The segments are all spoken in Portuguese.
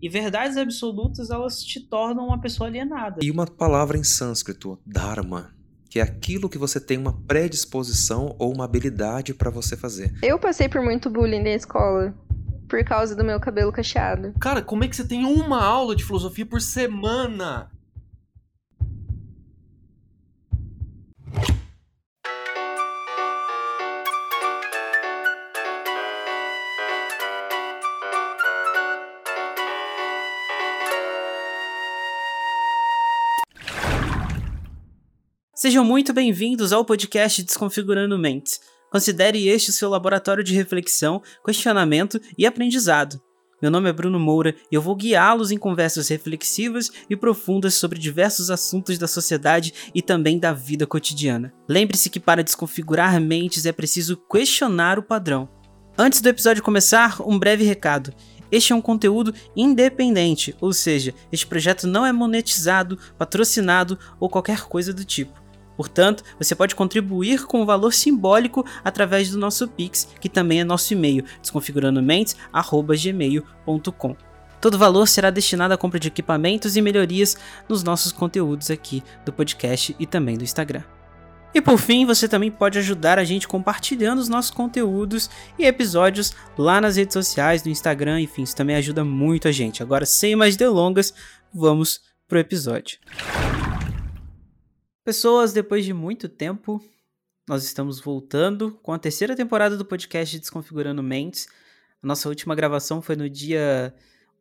E verdades absolutas, elas te tornam uma pessoa alienada. E uma palavra em sânscrito, dharma, que é aquilo que você tem uma predisposição ou uma habilidade para você fazer. Eu passei por muito bullying na escola por causa do meu cabelo cacheado. Cara, como é que você tem uma aula de filosofia por semana? Sejam muito bem-vindos ao podcast Desconfigurando Mentes. Considere este seu laboratório de reflexão, questionamento e aprendizado. Meu nome é Bruno Moura e eu vou guiá-los em conversas reflexivas e profundas sobre diversos assuntos da sociedade e também da vida cotidiana. Lembre-se que para desconfigurar mentes é preciso questionar o padrão. Antes do episódio começar, um breve recado. Este é um conteúdo independente, ou seja, este projeto não é monetizado, patrocinado ou qualquer coisa do tipo. Portanto, você pode contribuir com um valor simbólico através do nosso Pix, que também é nosso e-mail, desconfigurandomentes@gmail.com. Todo valor será destinado à compra de equipamentos e melhorias nos nossos conteúdos aqui do podcast e também do Instagram. E por fim, você também pode ajudar a gente compartilhando os nossos conteúdos e episódios lá nas redes sociais, no Instagram, enfim, isso também ajuda muito a gente. Agora, sem mais delongas, vamos pro episódio. Pessoas, depois de muito tempo, nós estamos voltando com a terceira temporada do podcast Desconfigurando Mentes. A nossa última gravação foi no dia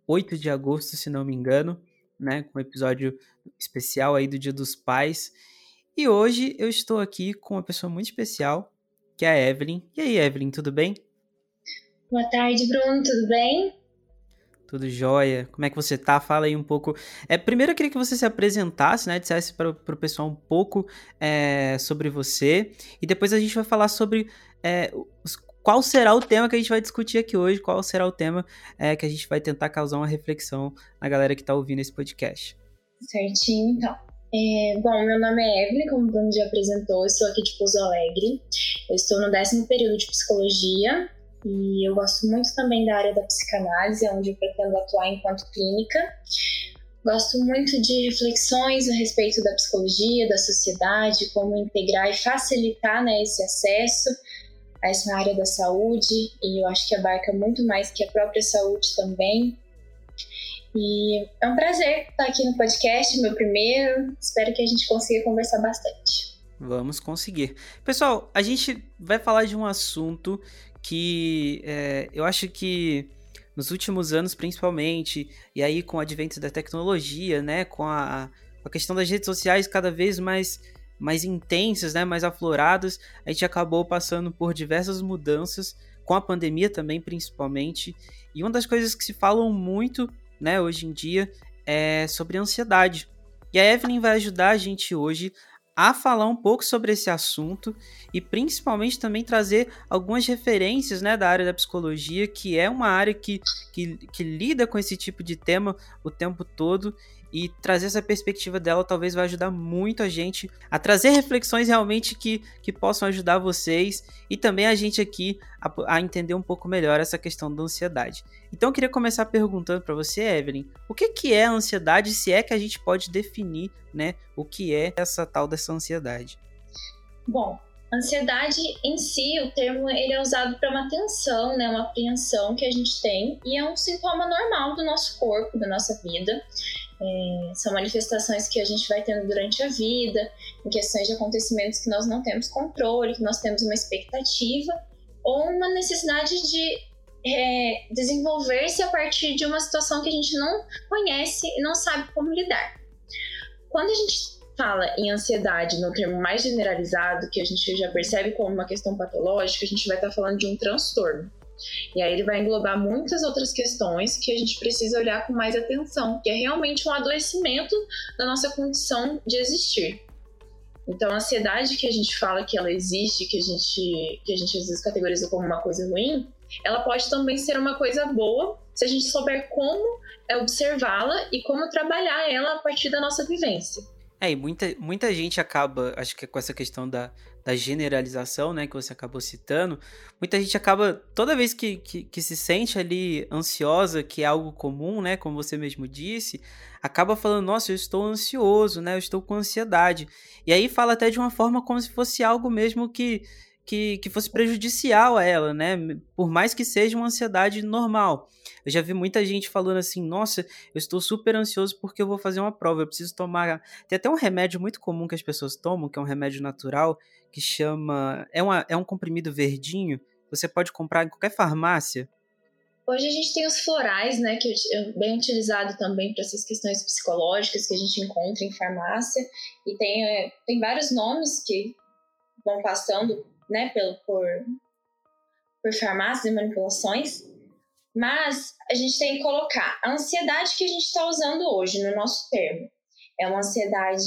8 de agosto, se não me engano, né, com um episódio especial aí do Dia dos Pais. E hoje eu estou aqui com uma pessoa muito especial, que é a Evelyn. E aí, Evelyn, tudo bem? Boa tarde, Bruno, tudo bem? Tudo jóia? Como é que você tá? Fala aí um pouco. É, primeiro eu queria que você se apresentasse, né? Dissesse para o pessoal um pouco é, sobre você. E depois a gente vai falar sobre é, qual será o tema que a gente vai discutir aqui hoje, qual será o tema é, que a gente vai tentar causar uma reflexão na galera que está ouvindo esse podcast. Certinho, então. É, bom, meu nome é Evelyn, como o Bruno já apresentou, eu sou aqui de Pouso Alegre. Eu estou no décimo período de psicologia e eu gosto muito também da área da psicanálise, onde eu pretendo atuar enquanto clínica. Gosto muito de reflexões a respeito da psicologia, da sociedade, como integrar e facilitar né, esse acesso a essa área da saúde, e eu acho que abarca muito mais que a própria saúde também. E é um prazer estar aqui no podcast, meu primeiro. Espero que a gente consiga conversar bastante. Vamos conseguir. Pessoal, a gente vai falar de um assunto que é, eu acho que nos últimos anos, principalmente, e aí com o advento da tecnologia, né, com a, a questão das redes sociais cada vez mais mais intensas, né, mais afloradas, a gente acabou passando por diversas mudanças com a pandemia também, principalmente. E uma das coisas que se falam muito, né, hoje em dia é sobre ansiedade. E a Evelyn vai ajudar a gente hoje a falar um pouco sobre esse assunto e principalmente também trazer algumas referências né, da área da psicologia, que é uma área que, que, que lida com esse tipo de tema o tempo todo e trazer essa perspectiva dela talvez vai ajudar muito a gente a trazer reflexões realmente que, que possam ajudar vocês e também a gente aqui a, a entender um pouco melhor essa questão da ansiedade. Então eu queria começar perguntando para você, Evelyn, o que, que é a ansiedade, se é que a gente pode definir né, o que é essa tal dessa ansiedade? Bom, Ansiedade em si, o termo ele é usado para uma tensão, né, uma apreensão que a gente tem e é um sintoma normal do nosso corpo, da nossa vida. É, são manifestações que a gente vai tendo durante a vida, em questões de acontecimentos que nós não temos controle, que nós temos uma expectativa ou uma necessidade de é, desenvolver-se a partir de uma situação que a gente não conhece e não sabe como lidar. Quando a gente fala em ansiedade no termo mais generalizado, que a gente já percebe como uma questão patológica, a gente vai estar falando de um transtorno. E aí ele vai englobar muitas outras questões que a gente precisa olhar com mais atenção, que é realmente um adoecimento da nossa condição de existir. Então, a ansiedade que a gente fala que ela existe, que a gente, que a gente às vezes categoriza como uma coisa ruim, ela pode também ser uma coisa boa se a gente souber como observá-la e como trabalhar ela a partir da nossa vivência. É, e muita, muita gente acaba, acho que com essa questão da, da generalização, né, que você acabou citando, muita gente acaba, toda vez que, que, que, se sente ali ansiosa, que é algo comum, né, como você mesmo disse, acaba falando, nossa, eu estou ansioso, né, eu estou com ansiedade. E aí fala até de uma forma como se fosse algo mesmo que, que, que fosse prejudicial a ela, né, por mais que seja uma ansiedade normal. Eu já vi muita gente falando assim: nossa, eu estou super ansioso porque eu vou fazer uma prova, eu preciso tomar. Tem até um remédio muito comum que as pessoas tomam, que é um remédio natural, que chama. É, uma, é um comprimido verdinho. Você pode comprar em qualquer farmácia. Hoje a gente tem os florais, né, que é bem utilizado também para essas questões psicológicas que a gente encontra em farmácia. E tem, é, tem vários nomes que vão passando, né, pelo, por, por farmácias e manipulações. Mas a gente tem que colocar a ansiedade que a gente está usando hoje no nosso termo. É uma ansiedade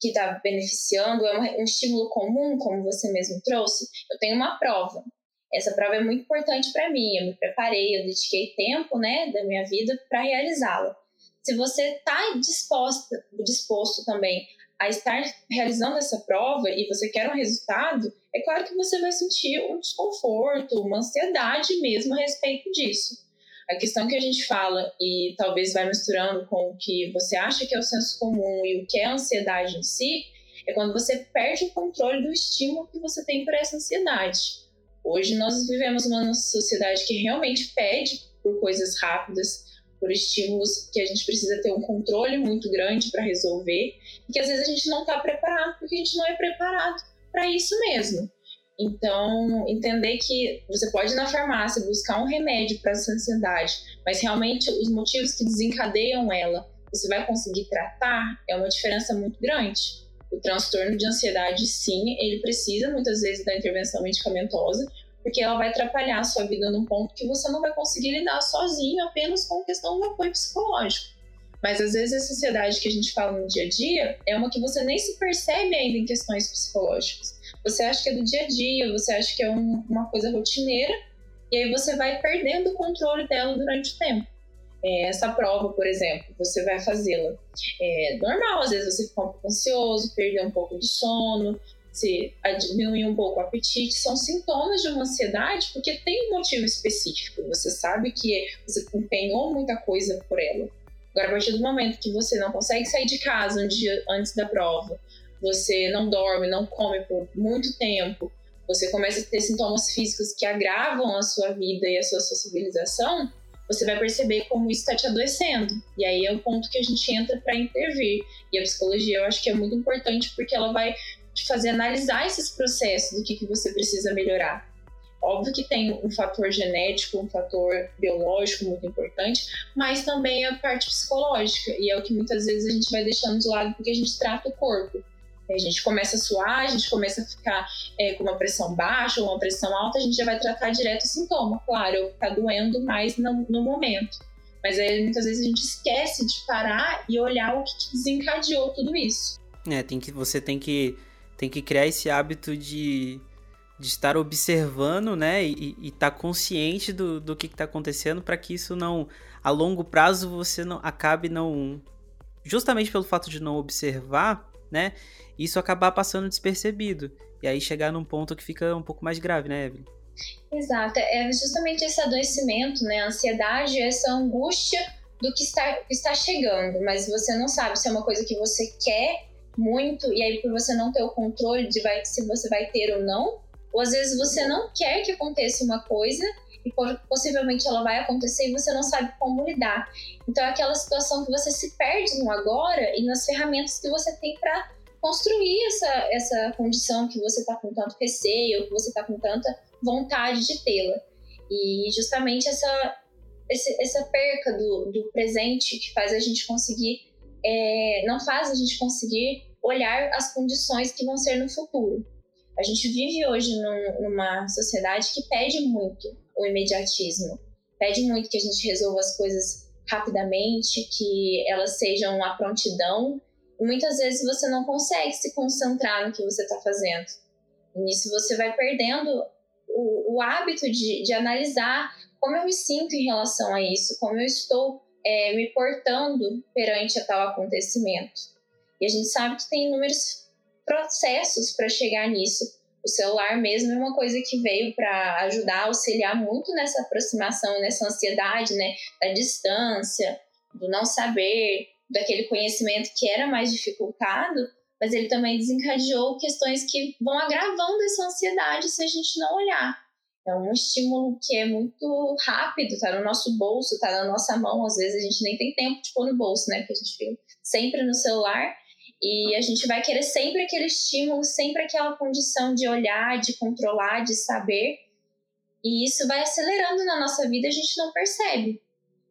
que está beneficiando, é um estímulo comum, como você mesmo trouxe. Eu tenho uma prova. Essa prova é muito importante para mim. Eu me preparei, eu dediquei tempo né, da minha vida para realizá-la. Se você está disposto, disposto também a estar realizando essa prova e você quer um resultado, é claro que você vai sentir um desconforto, uma ansiedade mesmo a respeito disso. A questão que a gente fala e talvez vai misturando com o que você acha que é o senso comum e o que é a ansiedade em si, é quando você perde o controle do estímulo que você tem por essa ansiedade. Hoje nós vivemos uma sociedade que realmente pede por coisas rápidas, por estímulos que a gente precisa ter um controle muito grande para resolver e que às vezes a gente não está preparado porque a gente não é preparado para isso mesmo. Então, entender que você pode ir na farmácia buscar um remédio para essa ansiedade, mas realmente os motivos que desencadeiam ela, você vai conseguir tratar, é uma diferença muito grande. O transtorno de ansiedade, sim, ele precisa muitas vezes da intervenção medicamentosa, porque ela vai atrapalhar a sua vida num ponto que você não vai conseguir lidar sozinho apenas com a questão do apoio psicológico. Mas às vezes a ansiedade que a gente fala no dia a dia é uma que você nem se percebe ainda em questões psicológicas. Você acha que é do dia a dia, você acha que é um, uma coisa rotineira, e aí você vai perdendo o controle dela durante o tempo. É, essa prova, por exemplo, você vai fazê-la. É normal, às vezes você fica um pouco ansioso, perder um pouco do sono, se diminuir um pouco o apetite, são sintomas de uma ansiedade porque tem um motivo específico. Você sabe que você empenhou muita coisa por ela. Agora, a partir do momento que você não consegue sair de casa um dia antes da prova, você não dorme, não come por muito tempo, você começa a ter sintomas físicos que agravam a sua vida e a sua socialização, você vai perceber como isso está te adoecendo. E aí é o ponto que a gente entra para intervir. E a psicologia eu acho que é muito importante porque ela vai te fazer analisar esses processos do que, que você precisa melhorar. Óbvio que tem um fator genético, um fator biológico muito importante, mas também a parte psicológica. E é o que muitas vezes a gente vai deixando de lado porque a gente trata o corpo. A gente começa a suar, a gente começa a ficar é, com uma pressão baixa ou uma pressão alta, a gente já vai tratar direto o sintoma. Claro, tá doendo mais no, no momento. Mas aí muitas vezes a gente esquece de parar e olhar o que desencadeou tudo isso. É, tem que, você tem que, tem que criar esse hábito de, de estar observando, né, e estar tá consciente do, do que está acontecendo para que isso não, a longo prazo, você não acabe não, justamente pelo fato de não observar, né, isso acabar passando despercebido. E aí chegar num ponto que fica um pouco mais grave, né, Evelyn? Exato. É justamente esse adoecimento, né? A ansiedade, essa angústia do que está, que está chegando, mas você não sabe se é uma coisa que você quer muito, e aí por você não ter o controle de vai, se você vai ter ou não, ou às vezes você não quer que aconteça uma coisa e possivelmente ela vai acontecer e você não sabe como lidar. Então é aquela situação que você se perde no agora e nas ferramentas que você tem para construir essa, essa condição que você está com tanto receio, que você está com tanta vontade de tê-la. E justamente essa, essa perca do, do presente que faz a gente conseguir, é, não faz a gente conseguir olhar as condições que vão ser no futuro. A gente vive hoje num, numa sociedade que pede muito o imediatismo, pede muito que a gente resolva as coisas rapidamente, que elas sejam a prontidão muitas vezes você não consegue se concentrar no que você está fazendo. E nisso você vai perdendo o, o hábito de, de, analisar como eu me sinto em relação a isso, como eu estou é, me portando perante a tal acontecimento. E a gente sabe que tem inúmeros processos para chegar nisso. O celular mesmo é uma coisa que veio para ajudar, auxiliar muito nessa aproximação, nessa ansiedade, né, da distância, do não saber, daquele conhecimento que era mais dificultado, mas ele também desencadeou questões que vão agravando essa ansiedade se a gente não olhar. É um estímulo que é muito rápido, tá no nosso bolso, tá na nossa mão. Às vezes a gente nem tem tempo de pôr no bolso, né? Porque a gente fica sempre no celular e a gente vai querer sempre aquele estímulo, sempre aquela condição de olhar, de controlar, de saber. E isso vai acelerando na nossa vida, a gente não percebe.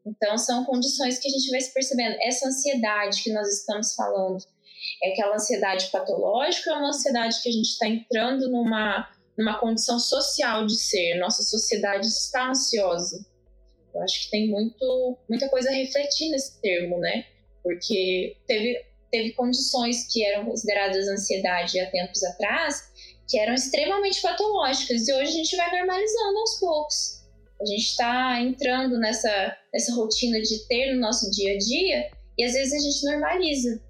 Então, são condições que a gente vai se percebendo. Essa ansiedade que nós estamos falando, é aquela ansiedade patológica é uma ansiedade que a gente está entrando numa numa condição social de ser. Nossa sociedade está ansiosa. Eu acho que tem muito, muita coisa a refletir nesse termo, né? Porque teve, teve condições que eram consideradas ansiedade há tempos atrás que eram extremamente patológicas e hoje a gente vai normalizando aos poucos. A gente está entrando nessa, nessa rotina de ter no nosso dia a dia e às vezes a gente normaliza.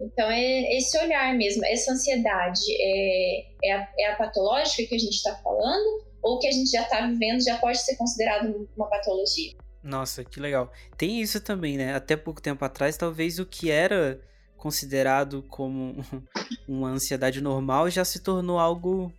Então, é esse olhar mesmo, essa ansiedade é, é, a, é a patológica que a gente está falando ou que a gente já está vivendo já pode ser considerado uma patologia? Nossa, que legal. Tem isso também, né? Até pouco tempo atrás, talvez o que era considerado como uma ansiedade normal já se tornou algo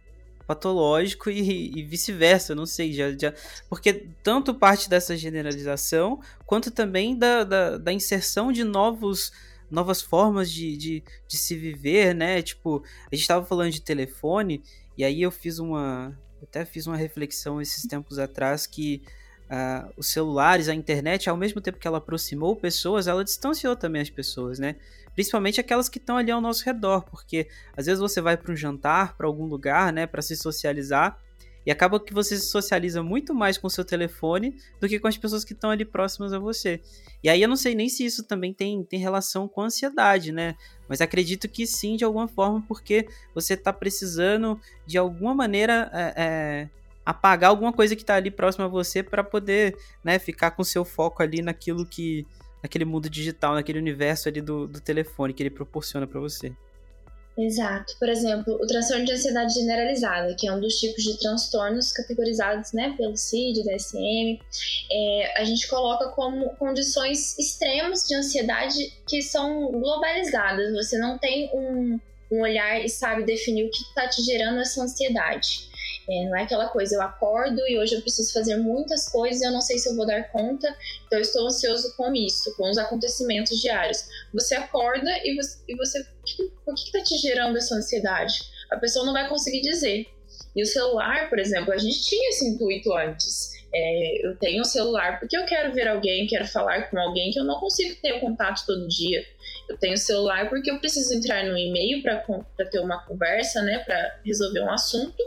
patológico e, e vice-versa, não sei, já, já, porque tanto parte dessa generalização quanto também da, da, da inserção de novos novas formas de, de, de se viver, né? Tipo, a gente tava falando de telefone, e aí eu fiz uma. Até fiz uma reflexão esses tempos atrás que uh, os celulares, a internet, ao mesmo tempo que ela aproximou pessoas, ela distanciou também as pessoas, né? Principalmente aquelas que estão ali ao nosso redor, porque às vezes você vai para um jantar, para algum lugar, né, para se socializar, e acaba que você se socializa muito mais com o seu telefone do que com as pessoas que estão ali próximas a você. E aí eu não sei nem se isso também tem, tem relação com a ansiedade, né? Mas acredito que sim, de alguma forma, porque você está precisando, de alguma maneira, é, é, apagar alguma coisa que está ali próxima a você para poder né, ficar com seu foco ali naquilo que. naquele mundo digital, naquele universo ali do, do telefone que ele proporciona para você. Exato. Por exemplo, o transtorno de ansiedade generalizada, que é um dos tipos de transtornos categorizados né, pelo CID, DSM, é, a gente coloca como condições extremas de ansiedade que são globalizadas. Você não tem um, um olhar e sabe definir o que está te gerando essa ansiedade. É, não é aquela coisa, eu acordo e hoje eu preciso fazer muitas coisas e eu não sei se eu vou dar conta, então eu estou ansioso com isso, com os acontecimentos diários. Você acorda e você, e você o que está te gerando essa ansiedade? A pessoa não vai conseguir dizer. E o celular, por exemplo, a gente tinha esse intuito antes. É, eu tenho um celular porque eu quero ver alguém, quero falar com alguém que eu não consigo ter o contato todo dia. Eu tenho celular porque eu preciso entrar no e-mail para ter uma conversa, né, para resolver um assunto.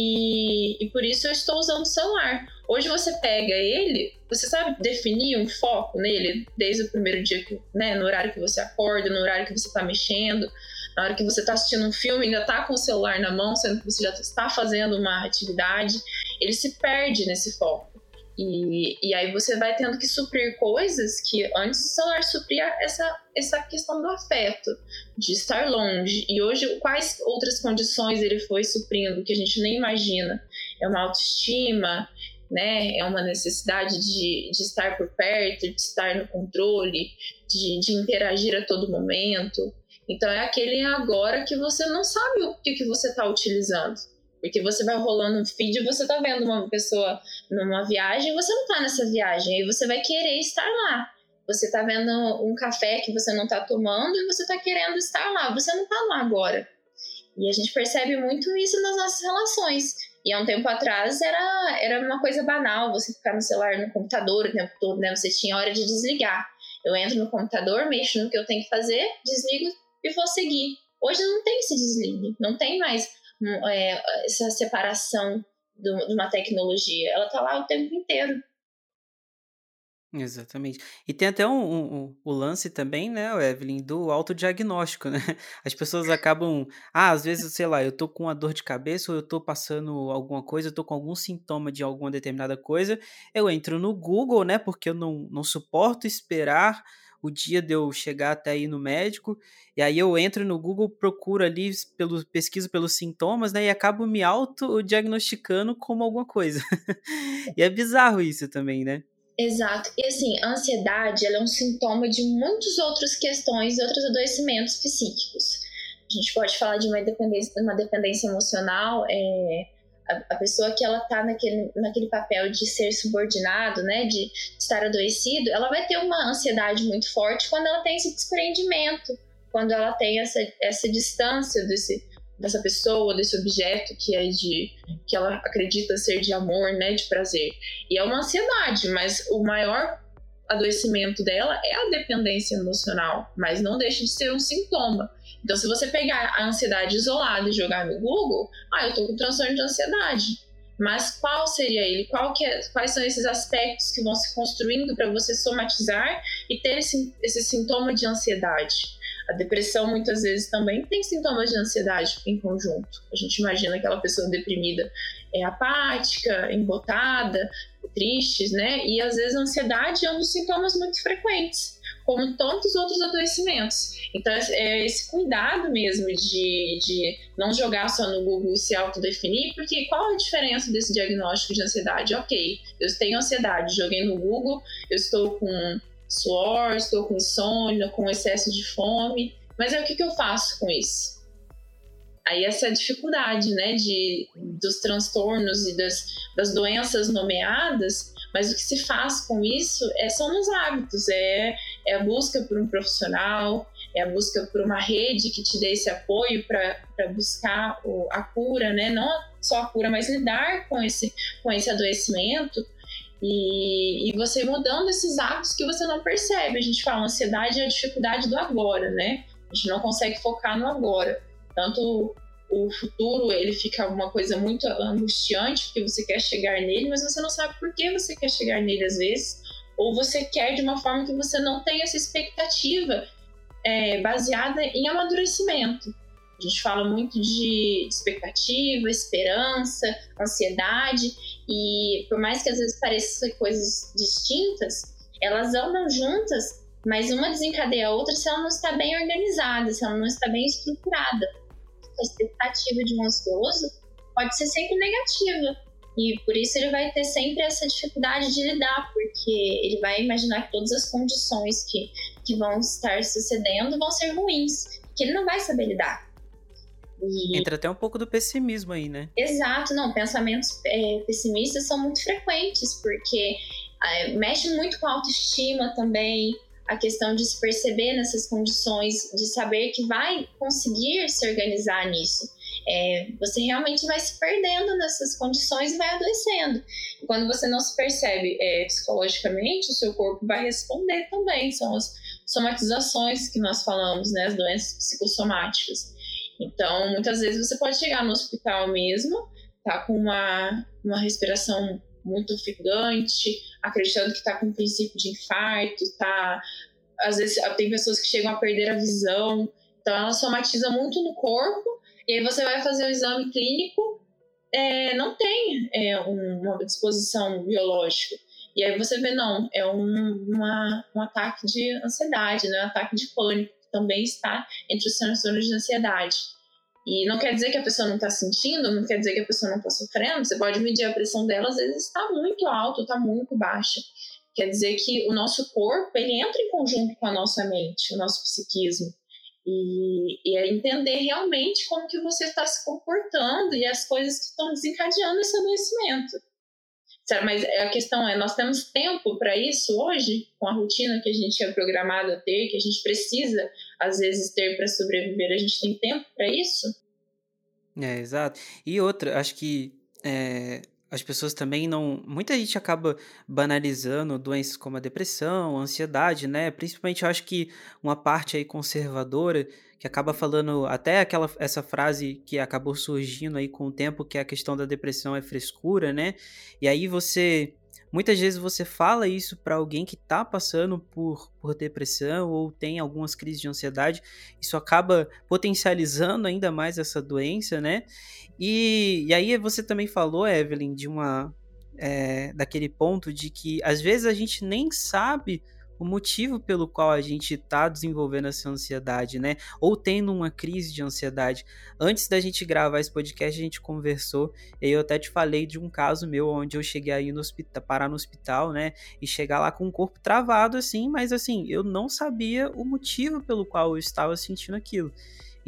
E, e por isso eu estou usando o celular. Hoje você pega ele, você sabe definir um foco nele desde o primeiro dia, que, né, no horário que você acorda, no horário que você está mexendo, na hora que você está assistindo um filme, ainda está com o celular na mão, sendo que você já está fazendo uma atividade, ele se perde nesse foco. E, e aí você vai tendo que suprir coisas que antes o celular supria essa, essa questão do afeto, de estar longe. E hoje, quais outras condições ele foi suprindo que a gente nem imagina? É uma autoestima, né? É uma necessidade de, de estar por perto, de estar no controle, de, de interagir a todo momento. Então é aquele agora que você não sabe o que, que você está utilizando. Porque você vai rolando um feed e você tá vendo uma pessoa numa viagem e você não tá nessa viagem. Aí você vai querer estar lá. Você tá vendo um café que você não tá tomando e você tá querendo estar lá. Você não tá lá agora. E a gente percebe muito isso nas nossas relações. E há um tempo atrás era, era uma coisa banal você ficar no celular, no computador o tempo todo, né? Você tinha hora de desligar. Eu entro no computador, mexo no que eu tenho que fazer, desligo e vou seguir. Hoje não tem esse desligue, não tem mais é, essa separação do, de uma tecnologia. Ela está lá o tempo inteiro. Exatamente. E tem até um, um, um, o lance também, né, Evelyn, do autodiagnóstico, né? As pessoas acabam. Ah, às vezes, sei lá, eu tô com uma dor de cabeça ou eu tô passando alguma coisa, eu tô com algum sintoma de alguma determinada coisa. Eu entro no Google, né? Porque eu não, não suporto esperar o dia de eu chegar até aí no médico, e aí eu entro no Google, procuro ali, pelo, pesquiso pelos sintomas, né, e acabo me auto-diagnosticando como alguma coisa. e é bizarro isso também, né? Exato. E assim, a ansiedade ela é um sintoma de muitas outras questões e outros adoecimentos psíquicos. A gente pode falar de uma dependência, uma dependência emocional, é, a, a, pessoa que ela tá naquele, naquele papel de ser subordinado, né, de estar adoecido, ela vai ter uma ansiedade muito forte quando ela tem esse desprendimento, quando ela tem essa, essa distância desse, dessa pessoa, desse objeto que é de que ela acredita ser de amor, né, de prazer. E é uma ansiedade, mas o maior adoecimento dela é a dependência emocional, mas não deixa de ser um sintoma. Então, se você pegar a ansiedade isolada e jogar no Google, ah, eu tô com transtorno de ansiedade. Mas qual seria ele? Qual é, quais são esses aspectos que vão se construindo para você somatizar e ter esse, esse sintoma de ansiedade? A depressão muitas vezes também tem sintomas de ansiedade em conjunto. A gente imagina aquela pessoa deprimida é apática, embotada, tristes, né? E às vezes a ansiedade é um dos sintomas muito frequentes, como tantos outros adoecimentos. Então, é esse cuidado mesmo de, de não jogar só no Google e se autodefinir, porque qual a diferença desse diagnóstico de ansiedade? Ok, eu tenho ansiedade, joguei no Google, eu estou com suor, estou com insônia, com excesso de fome, mas é o que, que eu faço com isso? Aí essa dificuldade, né, de, dos transtornos e das, das doenças nomeadas, mas o que se faz com isso é, são os hábitos, é, é a busca por um profissional, é a busca por uma rede que te dê esse apoio para buscar o, a cura, né, não só a cura, mas lidar com esse, com esse adoecimento, e, e, você mudando esses hábitos que você não percebe. A gente fala, ansiedade é a dificuldade do agora, né? A gente não consegue focar no agora. Tanto o futuro, ele fica uma coisa muito angustiante, porque você quer chegar nele, mas você não sabe por que você quer chegar nele às vezes. Ou você quer de uma forma que você não tem essa expectativa é, baseada em amadurecimento. A gente fala muito de expectativa, esperança, ansiedade, e por mais que às vezes pareçam coisas distintas, elas andam juntas, mas uma desencadeia a outra se ela não está bem organizada, se ela não está bem estruturada. A expectativa de um ansioso pode ser sempre negativa, e por isso ele vai ter sempre essa dificuldade de lidar, porque ele vai imaginar que todas as condições que, que vão estar sucedendo vão ser ruins, que ele não vai saber lidar. E... Entra até um pouco do pessimismo aí, né? Exato, não, pensamentos é, pessimistas são muito frequentes, porque é, mexe muito com a autoestima também, a questão de se perceber nessas condições, de saber que vai conseguir se organizar nisso. É, você realmente vai se perdendo nessas condições e vai adoecendo. E quando você não se percebe é, psicologicamente, o seu corpo vai responder também. São as somatizações que nós falamos, né, as doenças psicossomáticas. Então, muitas vezes você pode chegar no hospital mesmo, tá com uma, uma respiração muito ofegante, acreditando que está com um princípio de infarto, tá? Às vezes tem pessoas que chegam a perder a visão, então ela somatiza muito no corpo, e aí você vai fazer o exame clínico, é, não tem é, um, uma disposição biológica. E aí você vê, não, é um, uma, um ataque de ansiedade, né? um ataque de pânico também está entre os transtornos de ansiedade. E não quer dizer que a pessoa não está sentindo, não quer dizer que a pessoa não está sofrendo. Você pode medir a pressão dela, às vezes está muito alta, está muito baixa. Quer dizer que o nosso corpo ele entra em conjunto com a nossa mente, o nosso psiquismo. E, e é entender realmente como que você está se comportando e as coisas que estão desencadeando esse adoecimento. Mas a questão é, nós temos tempo para isso hoje, com a rotina que a gente é programado a ter, que a gente precisa, às vezes, ter para sobreviver, a gente tem tempo para isso? É, exato. E outra, acho que é, as pessoas também não. Muita gente acaba banalizando doenças como a depressão, a ansiedade, né? Principalmente eu acho que uma parte aí conservadora que acaba falando até aquela essa frase que acabou surgindo aí com o tempo, que é a questão da depressão é frescura, né? E aí você muitas vezes você fala isso para alguém que está passando por, por depressão ou tem algumas crises de ansiedade, isso acaba potencializando ainda mais essa doença, né? E, e aí você também falou, Evelyn, de uma é, daquele ponto de que às vezes a gente nem sabe o motivo pelo qual a gente está desenvolvendo essa ansiedade, né? Ou tendo uma crise de ansiedade. Antes da gente gravar esse podcast, a gente conversou, e eu até te falei de um caso meu onde eu cheguei aí no hospital, parar no hospital, né? E chegar lá com o corpo travado, assim, mas assim, eu não sabia o motivo pelo qual eu estava sentindo aquilo.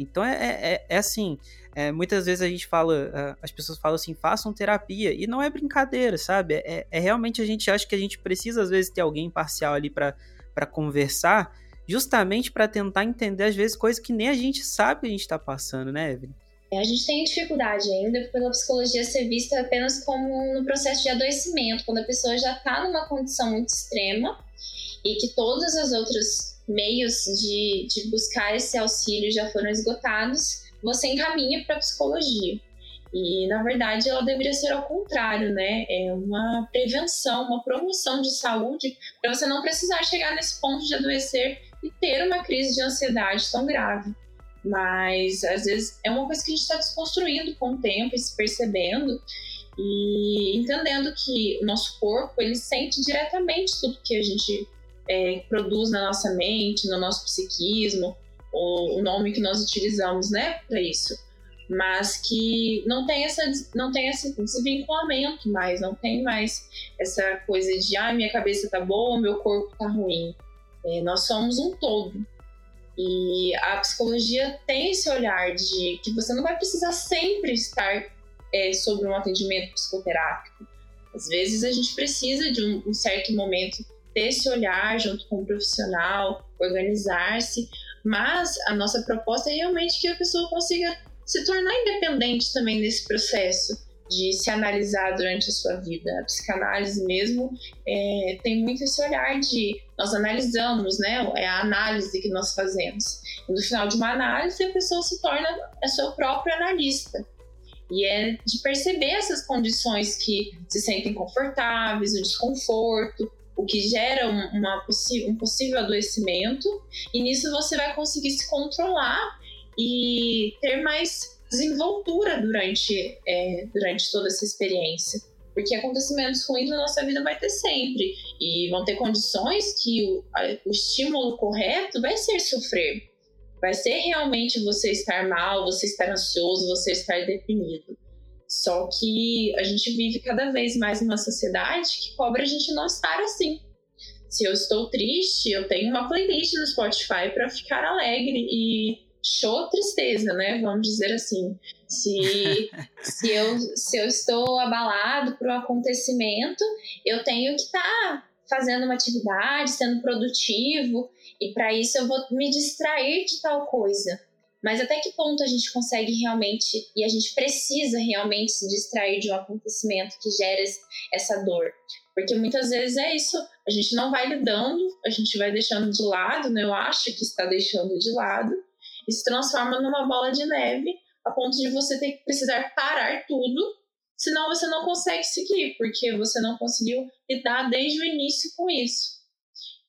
Então é, é, é, é assim, é, muitas vezes a gente fala, as pessoas falam assim, façam terapia, e não é brincadeira, sabe? É, é realmente a gente acha que a gente precisa, às vezes, ter alguém imparcial ali para conversar, justamente para tentar entender, às vezes, coisas que nem a gente sabe que a gente está passando, né, Evelyn? É, a gente tem dificuldade ainda pela psicologia ser vista apenas como no processo de adoecimento, quando a pessoa já está numa condição muito extrema e que todas as outras meios de, de buscar esse auxílio já foram esgotados, você encaminha para a psicologia. E, na verdade, ela deveria ser ao contrário, né? É uma prevenção, uma promoção de saúde para você não precisar chegar nesse ponto de adoecer e ter uma crise de ansiedade tão grave. Mas, às vezes, é uma coisa que a gente está desconstruindo com o tempo e se percebendo e entendendo que o nosso corpo, ele sente diretamente tudo que a gente é, produz na nossa mente, no nosso psiquismo, ou o nome que nós utilizamos, né, para isso. Mas que não tem, essa, não tem esse desvinculamento mais, não tem mais essa coisa de, ah, minha cabeça tá boa, meu corpo tá ruim. É, nós somos um todo. E a psicologia tem esse olhar de que você não vai precisar sempre estar é, sobre um atendimento psicoterápico. Às vezes a gente precisa de um, um certo momento ter esse olhar junto com o profissional, organizar-se, mas a nossa proposta é realmente que a pessoa consiga se tornar independente também nesse processo de se analisar durante a sua vida. A psicanálise mesmo é, tem muito esse olhar de nós analisamos, né? É a análise que nós fazemos. E no final de uma análise, a pessoa se torna a sua própria analista. E é de perceber essas condições que se sentem confortáveis, o desconforto, o que gera um, uma um possível adoecimento, e nisso você vai conseguir se controlar e ter mais desenvoltura durante, é, durante toda essa experiência. Porque acontecimentos ruins na nossa vida vai ter sempre. E vão ter condições que o, o estímulo correto vai ser sofrer. Vai ser realmente você estar mal, você estar ansioso, você estar deprimido. Só que a gente vive cada vez mais numa sociedade que cobra a gente não estar assim. Se eu estou triste, eu tenho uma playlist no Spotify para ficar alegre e show tristeza, né? Vamos dizer assim. Se, se, eu, se eu estou abalado por um acontecimento, eu tenho que estar tá fazendo uma atividade, sendo produtivo, e para isso eu vou me distrair de tal coisa. Mas até que ponto a gente consegue realmente, e a gente precisa realmente se distrair de um acontecimento que gera essa dor? Porque muitas vezes é isso, a gente não vai lidando, a gente vai deixando de lado, né? eu acho que está deixando de lado, e se transforma numa bola de neve, a ponto de você ter que precisar parar tudo, senão você não consegue seguir, porque você não conseguiu lidar desde o início com isso.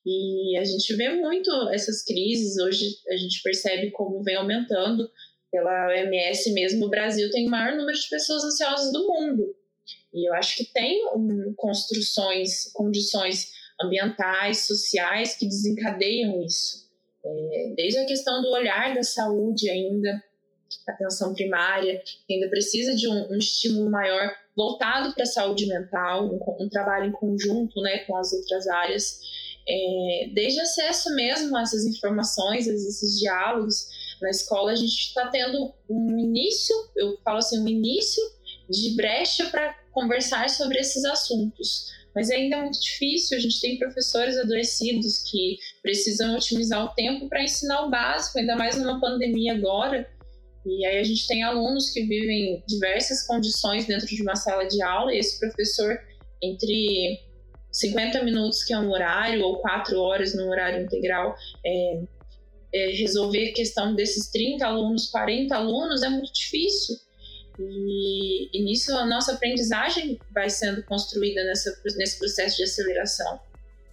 E a gente vê muito essas crises, hoje a gente percebe como vem aumentando. Pela OMS mesmo, o Brasil tem o maior número de pessoas ansiosas do mundo. E eu acho que tem construções, condições ambientais, sociais que desencadeiam isso. É, desde a questão do olhar da saúde ainda, atenção primária, que ainda precisa de um, um estímulo maior voltado para a saúde mental, um, um, trabalho em conjunto né, com as outras áreas é, desde acesso mesmo a essas informações, a esses diálogos. Na escola a gente está tendo um início, eu falo assim, um início de brecha para conversar sobre esses assuntos. Mas ainda é muito difícil, a gente tem professores adoecidos que precisam otimizar o tempo para ensinar o básico, ainda mais numa pandemia agora. E aí a gente tem alunos que vivem diversas condições dentro de uma sala de aula e esse professor, entre 50 minutos, que é um horário, ou 4 horas no horário integral, é, é resolver a questão desses 30 alunos, 40 alunos, é muito difícil. E, e nisso a nossa aprendizagem vai sendo construída nessa, nesse processo de aceleração.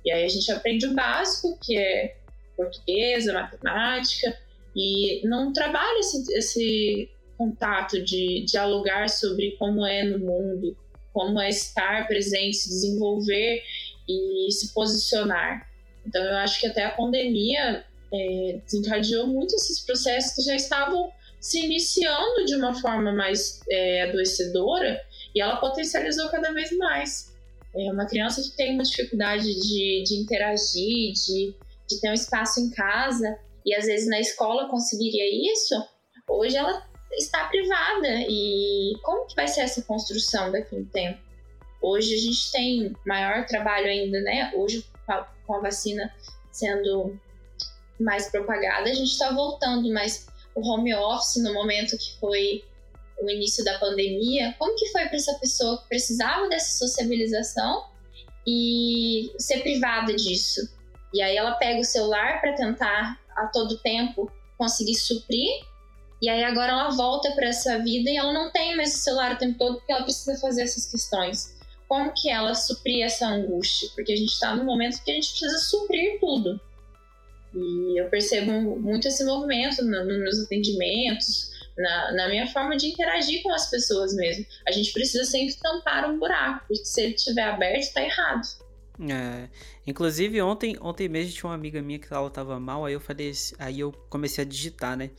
E aí a gente aprende o básico, que é português, matemática, e não trabalha esse, esse contato de dialogar sobre como é no mundo, como é estar presente, se desenvolver e se posicionar. Então eu acho que até a pandemia é, desencadeou muito esses processos que já estavam se iniciando de uma forma mais é, adoecedora e ela potencializou cada vez mais. É uma criança que tem uma dificuldade de, de interagir, de, de ter um espaço em casa e às vezes na escola conseguiria isso, hoje ela está privada. E como que vai ser essa construção daqui a um tempo? Hoje a gente tem maior trabalho ainda, né? Hoje, com a vacina sendo mais propagada, a gente está voltando, mas o home office, no momento que foi o início da pandemia, como que foi para essa pessoa que precisava dessa sociabilização e ser privada disso? E aí ela pega o celular para tentar a todo tempo conseguir suprir e aí agora ela volta para essa vida e ela não tem mais o celular o tempo todo porque ela precisa fazer essas questões. Como que ela suprir essa angústia? Porque a gente está no momento que a gente precisa suprir tudo. E eu percebo muito esse movimento no, nos meus atendimentos, na, na, minha forma de interagir com as pessoas mesmo. A gente precisa sempre tampar um buraco, porque se ele estiver aberto, está errado. É, inclusive ontem, ontem mesmo tinha uma amiga minha que ela tava mal, aí eu falei, aí eu comecei a digitar, né?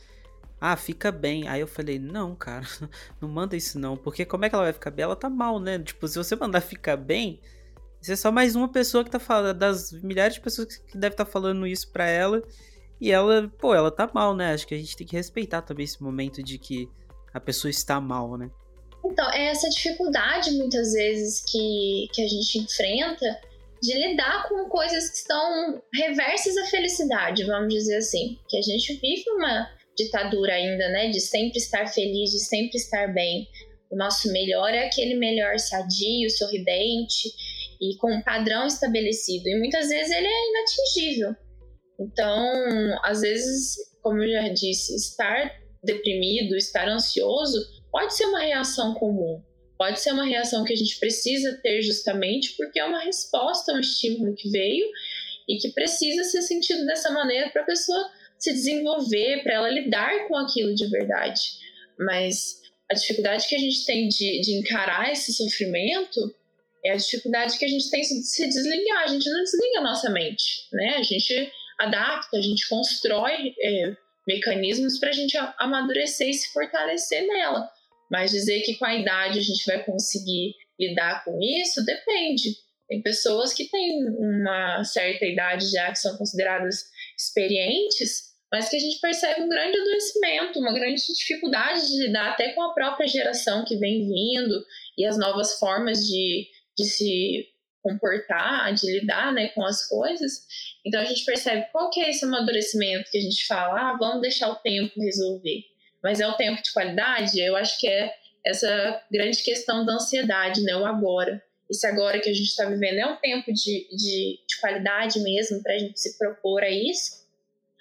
Ah, fica bem. Aí eu falei, não, cara, não manda isso não. Porque como é que ela vai ficar bem? Ela tá mal, né? Tipo, se você mandar ficar bem, você é só mais uma pessoa que tá falando, das milhares de pessoas que deve estar tá falando isso pra ela. E ela, pô, ela tá mal, né? Acho que a gente tem que respeitar também esse momento de que a pessoa está mal, né? Então, é essa dificuldade muitas vezes que, que a gente enfrenta de lidar com coisas que estão reversas à felicidade, vamos dizer assim. Que a gente vive uma ditadura ainda, né? De sempre estar feliz, de sempre estar bem. O nosso melhor é aquele melhor sadio, sorridente e com um padrão estabelecido. E muitas vezes ele é inatingível. Então, às vezes, como eu já disse, estar deprimido, estar ansioso pode ser uma reação comum. Pode ser uma reação que a gente precisa ter justamente porque é uma resposta um estímulo que veio e que precisa ser sentido dessa maneira para a pessoa se desenvolver, para ela lidar com aquilo de verdade. Mas a dificuldade que a gente tem de, de encarar esse sofrimento é a dificuldade que a gente tem de se desligar. A gente não desliga a nossa mente, né? A gente adapta, a gente constrói é, mecanismos para a gente amadurecer e se fortalecer nela. Mas dizer que com a idade a gente vai conseguir lidar com isso depende. Tem pessoas que têm uma certa idade já que são consideradas experientes mas que a gente percebe um grande adoecimento, uma grande dificuldade de lidar até com a própria geração que vem vindo e as novas formas de, de se comportar, de lidar né, com as coisas. Então a gente percebe qual que é esse amadurecimento que a gente fala, ah, vamos deixar o tempo resolver. Mas é o tempo de qualidade? Eu acho que é essa grande questão da ansiedade, né, o agora. Esse agora que a gente está vivendo é um tempo de, de, de qualidade mesmo para a gente se propor a isso?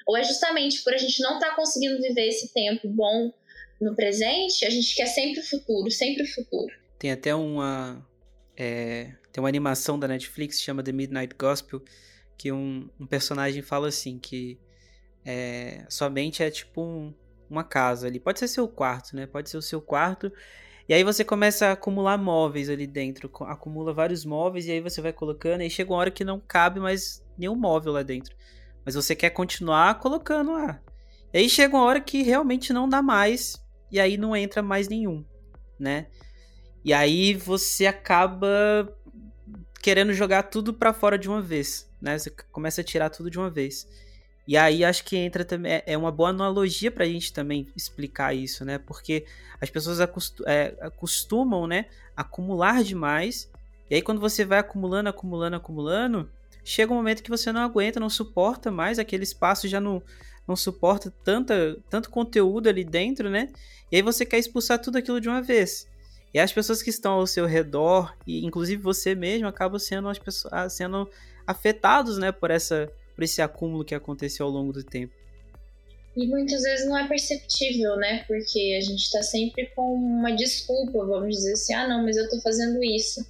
Ou é justamente por a gente não estar tá conseguindo viver esse tempo bom no presente, a gente quer sempre o futuro, sempre o futuro. Tem até uma. É, tem uma animação da Netflix que chama The Midnight Gospel, que um, um personagem fala assim: que é, sua mente é tipo um, uma casa ali. Pode ser seu quarto, né? Pode ser o seu quarto. E aí você começa a acumular móveis ali dentro. Acumula vários móveis e aí você vai colocando. E chega uma hora que não cabe mais nenhum móvel lá dentro mas você quer continuar colocando lá. E aí chega uma hora que realmente não dá mais, e aí não entra mais nenhum, né? E aí você acaba querendo jogar tudo para fora de uma vez, né? Você começa a tirar tudo de uma vez. E aí acho que entra também é, é uma boa analogia para a gente também explicar isso, né? Porque as pessoas é, acostumam, né, acumular demais. E aí quando você vai acumulando, acumulando, acumulando, chega um momento que você não aguenta, não suporta mais, aquele espaço já não, não suporta tanta, tanto conteúdo ali dentro, né? E aí você quer expulsar tudo aquilo de uma vez. E as pessoas que estão ao seu redor, e inclusive você mesmo, acabam sendo, as pessoas, ah, sendo afetados né, por, essa, por esse acúmulo que aconteceu ao longo do tempo. E muitas vezes não é perceptível, né? Porque a gente tá sempre com uma desculpa, vamos dizer assim, ah, não, mas eu tô fazendo isso.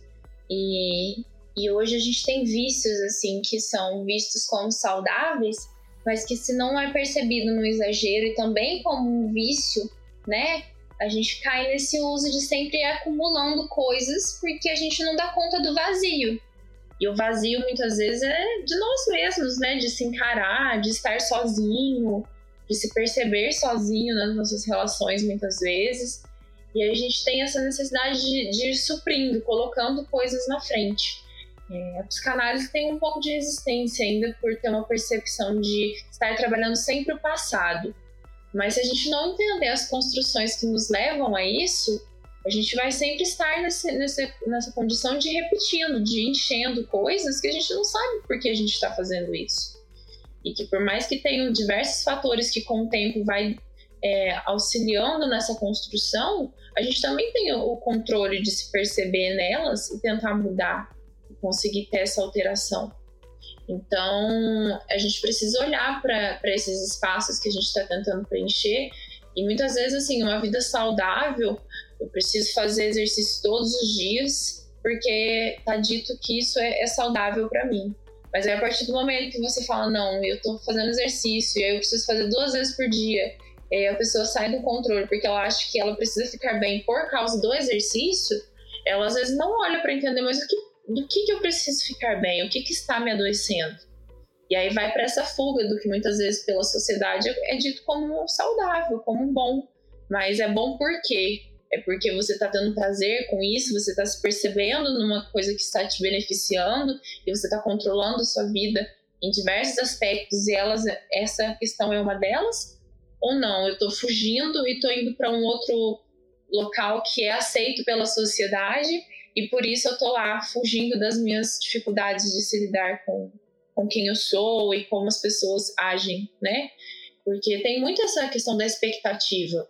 E e hoje a gente tem vícios assim que são vistos como saudáveis, mas que se não é percebido no exagero e também como um vício, né? A gente cai nesse uso de sempre acumulando coisas porque a gente não dá conta do vazio. E o vazio muitas vezes é de nós mesmos, né? De se encarar, de estar sozinho, de se perceber sozinho nas nossas relações muitas vezes. E a gente tem essa necessidade de, de ir suprindo, colocando coisas na frente. É, psicanálise tem um pouco de resistência ainda por ter uma percepção de estar trabalhando sempre o passado. Mas se a gente não entender as construções que nos levam a isso, a gente vai sempre estar nesse, nesse, nessa condição de repetindo, de enchendo coisas que a gente não sabe por que a gente está fazendo isso. E que por mais que tenham diversos fatores que com o tempo vai é, auxiliando nessa construção, a gente também tem o controle de se perceber nelas e tentar mudar, conseguir ter essa alteração. Então, a gente precisa olhar para esses espaços que a gente está tentando preencher. E muitas vezes, assim, uma vida saudável eu preciso fazer exercício todos os dias, porque tá dito que isso é, é saudável para mim. Mas aí, a partir do momento que você fala, não, eu tô fazendo exercício, e aí eu preciso fazer duas vezes por dia, e a pessoa sai do controle porque ela acha que ela precisa ficar bem por causa do exercício, ela às vezes não olha para entender, mas o que, do que, que eu preciso ficar bem? O que, que está me adoecendo? E aí vai para essa fuga do que muitas vezes pela sociedade é dito como saudável, como bom. Mas é bom por quê? é porque você está tendo prazer com isso, você está se percebendo numa coisa que está te beneficiando e você está controlando sua vida em diversos aspectos e elas, essa questão é uma delas? Ou não? Eu estou fugindo e estou indo para um outro local que é aceito pela sociedade e por isso eu estou lá fugindo das minhas dificuldades de se lidar com, com quem eu sou e como as pessoas agem, né? Porque tem muito essa questão da expectativa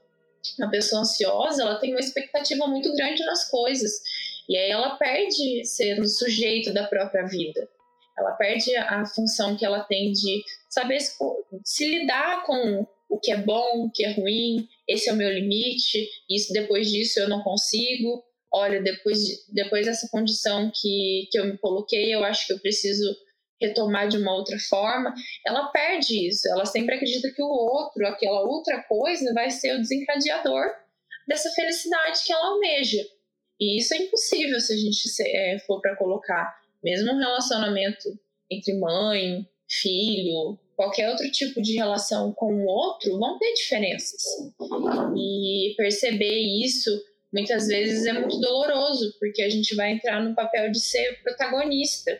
a pessoa ansiosa, ela tem uma expectativa muito grande nas coisas. E aí ela perde sendo sujeito da própria vida. Ela perde a função que ela tem de saber se, se lidar com o que é bom, o que é ruim, esse é o meu limite, isso depois disso eu não consigo. Olha, depois, depois dessa condição que, que eu me coloquei, eu acho que eu preciso retomar de uma outra forma, ela perde isso. Ela sempre acredita que o outro, aquela outra coisa, vai ser o desencadeador dessa felicidade que ela almeja. E isso é impossível se a gente é, for para colocar. Mesmo um relacionamento entre mãe, filho, qualquer outro tipo de relação com o outro, vão ter diferenças. E perceber isso muitas vezes é muito doloroso, porque a gente vai entrar no papel de ser protagonista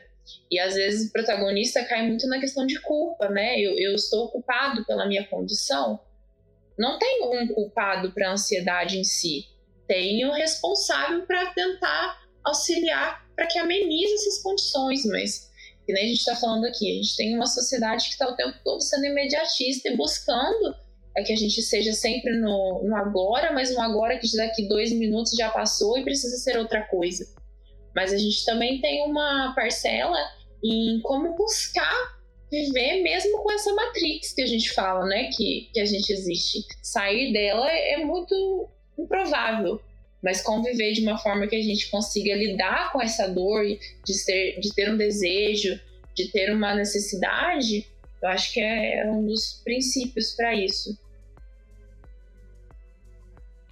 e às vezes o protagonista cai muito na questão de culpa, né? Eu, eu estou culpado pela minha condição. Não tem um culpado para a ansiedade em si. Tem o responsável para tentar auxiliar para que amenize essas condições, mas que nem a gente está falando aqui, a gente tem uma sociedade que está o tempo todo sendo imediatista e buscando é que a gente seja sempre no, no agora, mas no agora que daqui dois minutos já passou e precisa ser outra coisa. Mas a gente também tem uma parcela em como buscar viver mesmo com essa matrix que a gente fala, né? Que, que a gente existe. Sair dela é muito improvável. Mas conviver de uma forma que a gente consiga lidar com essa dor, de, ser, de ter um desejo, de ter uma necessidade, eu acho que é um dos princípios para isso.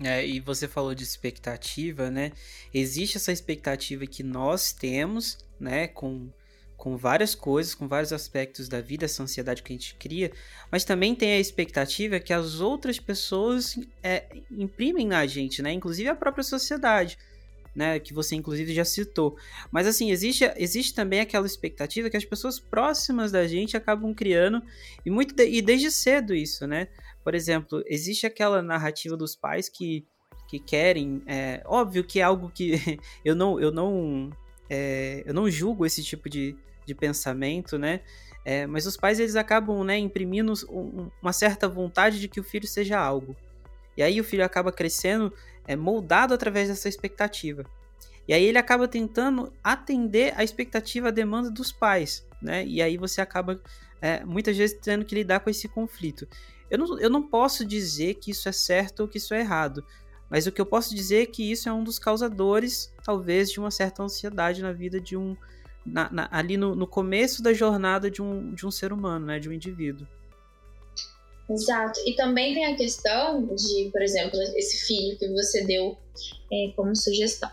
É, e você falou de expectativa, né? Existe essa expectativa que nós temos, né? Com, com várias coisas, com vários aspectos da vida, essa ansiedade que a gente cria, mas também tem a expectativa que as outras pessoas é, imprimem na gente, né? Inclusive a própria sociedade. Né, que você inclusive já citou. Mas assim, existe, existe também aquela expectativa que as pessoas próximas da gente acabam criando, e muito de, e desde cedo isso, né? Por exemplo, existe aquela narrativa dos pais que, que querem. É, óbvio que é algo que eu não, eu não, é, eu não julgo esse tipo de, de pensamento, né? É, mas os pais eles acabam né, imprimindo um, uma certa vontade de que o filho seja algo. E aí o filho acaba crescendo é, moldado através dessa expectativa. E aí ele acaba tentando atender a expectativa, a demanda dos pais, né? E aí você acaba é, muitas vezes tendo que lidar com esse conflito. Eu não, eu não posso dizer que isso é certo ou que isso é errado, mas o que eu posso dizer é que isso é um dos causadores, talvez, de uma certa ansiedade na vida de um. Na, na, ali no, no, começo da jornada de um, de um ser humano, né, de um indivíduo. Exato. E também tem a questão de, por exemplo, esse filho que você deu é, como sugestão.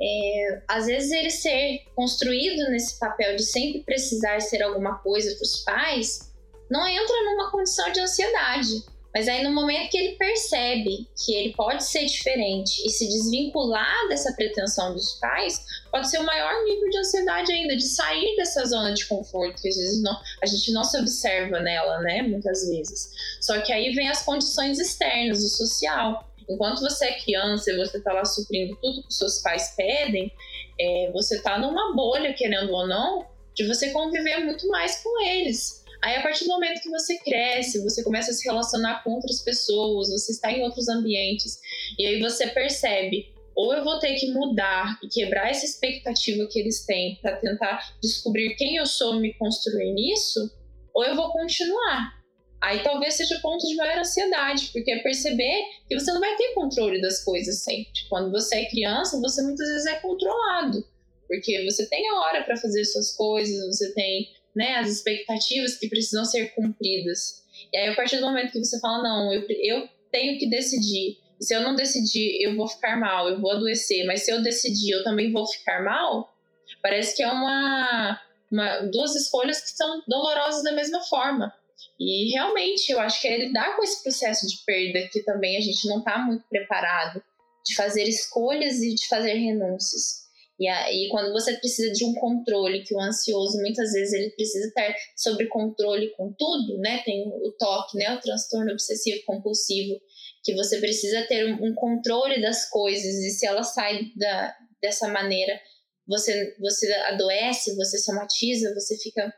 é, às vezes ele ser construído nesse papel de sempre precisar ser alguma coisa para os pais, não entra numa condição de ansiedade. Mas aí no momento que ele percebe que ele pode ser diferente e se desvincular dessa pretensão dos pais, pode ser o maior nível de ansiedade ainda, de sair dessa zona de conforto, que às vezes não, a gente não se observa nela, né? Muitas vezes. Só que aí vem as condições externas, o social. Enquanto você é criança e você está lá suprindo tudo que seus pais pedem, é, você está numa bolha, querendo ou não, de você conviver muito mais com eles. Aí, a partir do momento que você cresce, você começa a se relacionar com outras pessoas, você está em outros ambientes, e aí você percebe ou eu vou ter que mudar e quebrar essa expectativa que eles têm para tentar descobrir quem eu sou e me construir nisso, ou eu vou continuar. Aí talvez seja o ponto de maior ansiedade, porque é perceber que você não vai ter controle das coisas sempre. Quando você é criança, você muitas vezes é controlado, porque você tem a hora para fazer suas coisas, você tem né, as expectativas que precisam ser cumpridas. E aí, a partir do momento que você fala, não, eu, eu tenho que decidir, e se eu não decidir, eu vou ficar mal, eu vou adoecer, mas se eu decidir, eu também vou ficar mal, parece que é uma, uma duas escolhas que são dolorosas da mesma forma. E realmente, eu acho que é lidar com esse processo de perda que também a gente não está muito preparado, de fazer escolhas e de fazer renúncias. E aí, quando você precisa de um controle, que o ansioso muitas vezes ele precisa estar sobre controle com tudo, né? Tem o TOC, né? O transtorno obsessivo compulsivo, que você precisa ter um controle das coisas e se ela sai da, dessa maneira, você, você adoece, você somatiza, você fica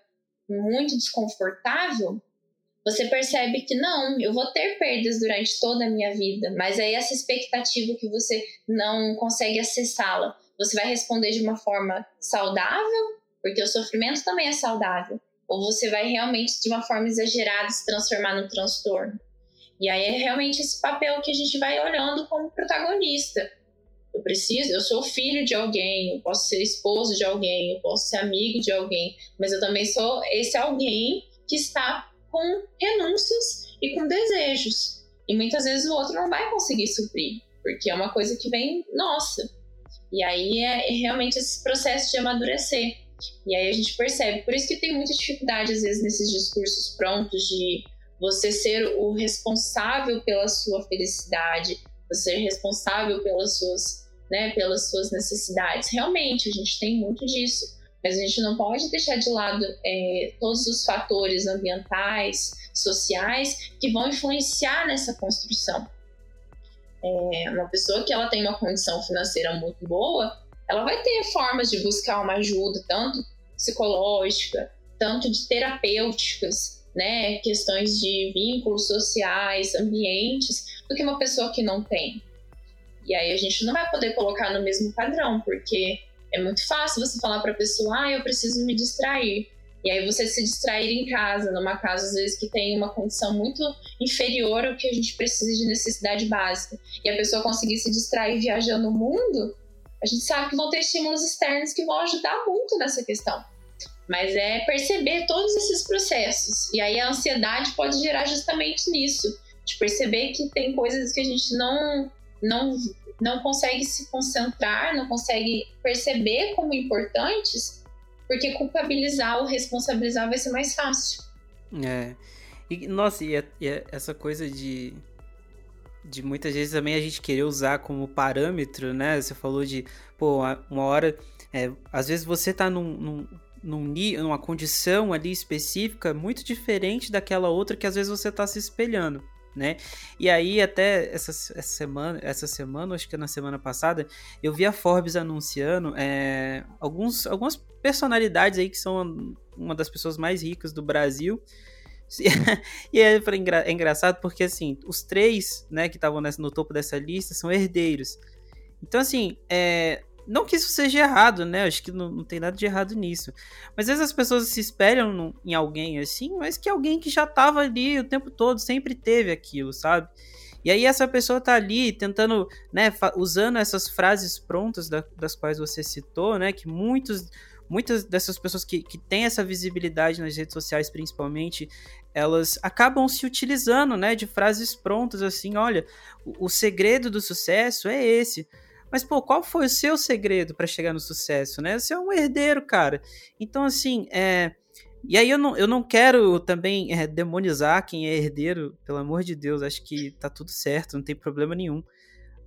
muito desconfortável. Você percebe que não, eu vou ter perdas durante toda a minha vida, mas aí essa expectativa que você não consegue acessá-la você vai responder de uma forma saudável, porque o sofrimento também é saudável, ou você vai realmente de uma forma exagerada se transformar no transtorno. E aí é realmente esse papel que a gente vai olhando como protagonista. Eu preciso, eu sou filho de alguém, eu posso ser esposo de alguém, eu posso ser amigo de alguém, mas eu também sou esse alguém que está com renúncias e com desejos. E muitas vezes o outro não vai conseguir suprir, porque é uma coisa que vem nossa. E aí é, realmente esse processo de amadurecer. E aí a gente percebe. Por isso que tem muita dificuldade, às vezes, nesses discursos prontos de você ser o responsável pela sua felicidade, você ser responsável pelas suas, né, pelas suas necessidades. Realmente, a gente tem muito disso. Mas a gente não pode deixar de lado é, todos os fatores ambientais, sociais, que vão influenciar nessa construção. É, uma pessoa que ela tem uma condição financeira muito boa, ela vai ter formas de buscar uma ajuda, tanto psicológica, tanto de terapêuticas, né, questões de vínculos sociais, ambientes, do que uma pessoa que não tem. E aí a gente não vai poder colocar no mesmo padrão, porque é muito fácil você falar para a pessoa, ah, eu preciso me distrair. E aí você se distrair em casa, numa casa às vezes que tem uma condição muito inferior ao que a gente precisa de necessidade básica, e a pessoa conseguir se distrair viajando o mundo, a gente sabe que vão ter estímulos externos que vão ajudar muito nessa questão. Mas é perceber todos esses processos. E aí a ansiedade pode gerar justamente nisso, de perceber que tem coisas que a gente não não não consegue se concentrar, não consegue perceber como importantes porque culpabilizar ou responsabilizar vai ser mais fácil. É. E, nossa, e, e essa coisa de. De muitas vezes também a gente querer usar como parâmetro, né? Você falou de, pô, uma hora. É, às vezes você tá num, num, num, numa condição ali específica muito diferente daquela outra que às vezes você tá se espelhando né? E aí até essa, essa semana, essa semana, acho que na semana passada, eu vi a Forbes anunciando é, alguns, algumas personalidades aí que são uma das pessoas mais ricas do Brasil. e é, é engraçado porque assim, os três, né, que estavam no topo dessa lista são herdeiros. Então assim, é, não que isso seja errado, né? Acho que não, não tem nada de errado nisso. Mas às vezes as pessoas se espelham no, em alguém assim, mas que alguém que já tava ali o tempo todo, sempre teve aquilo, sabe? E aí essa pessoa tá ali tentando, né, usando essas frases prontas da, das quais você citou, né, que muitos, muitas dessas pessoas que, que têm essa visibilidade nas redes sociais, principalmente, elas acabam se utilizando, né, de frases prontas, assim, olha, o, o segredo do sucesso é esse, Mas, pô, qual foi o seu segredo para chegar no sucesso, né? Você é um herdeiro, cara. Então, assim, é. E aí eu não, eu não quero também é, demonizar quem é herdeiro, pelo amor de Deus, acho que tá tudo certo, não tem problema nenhum.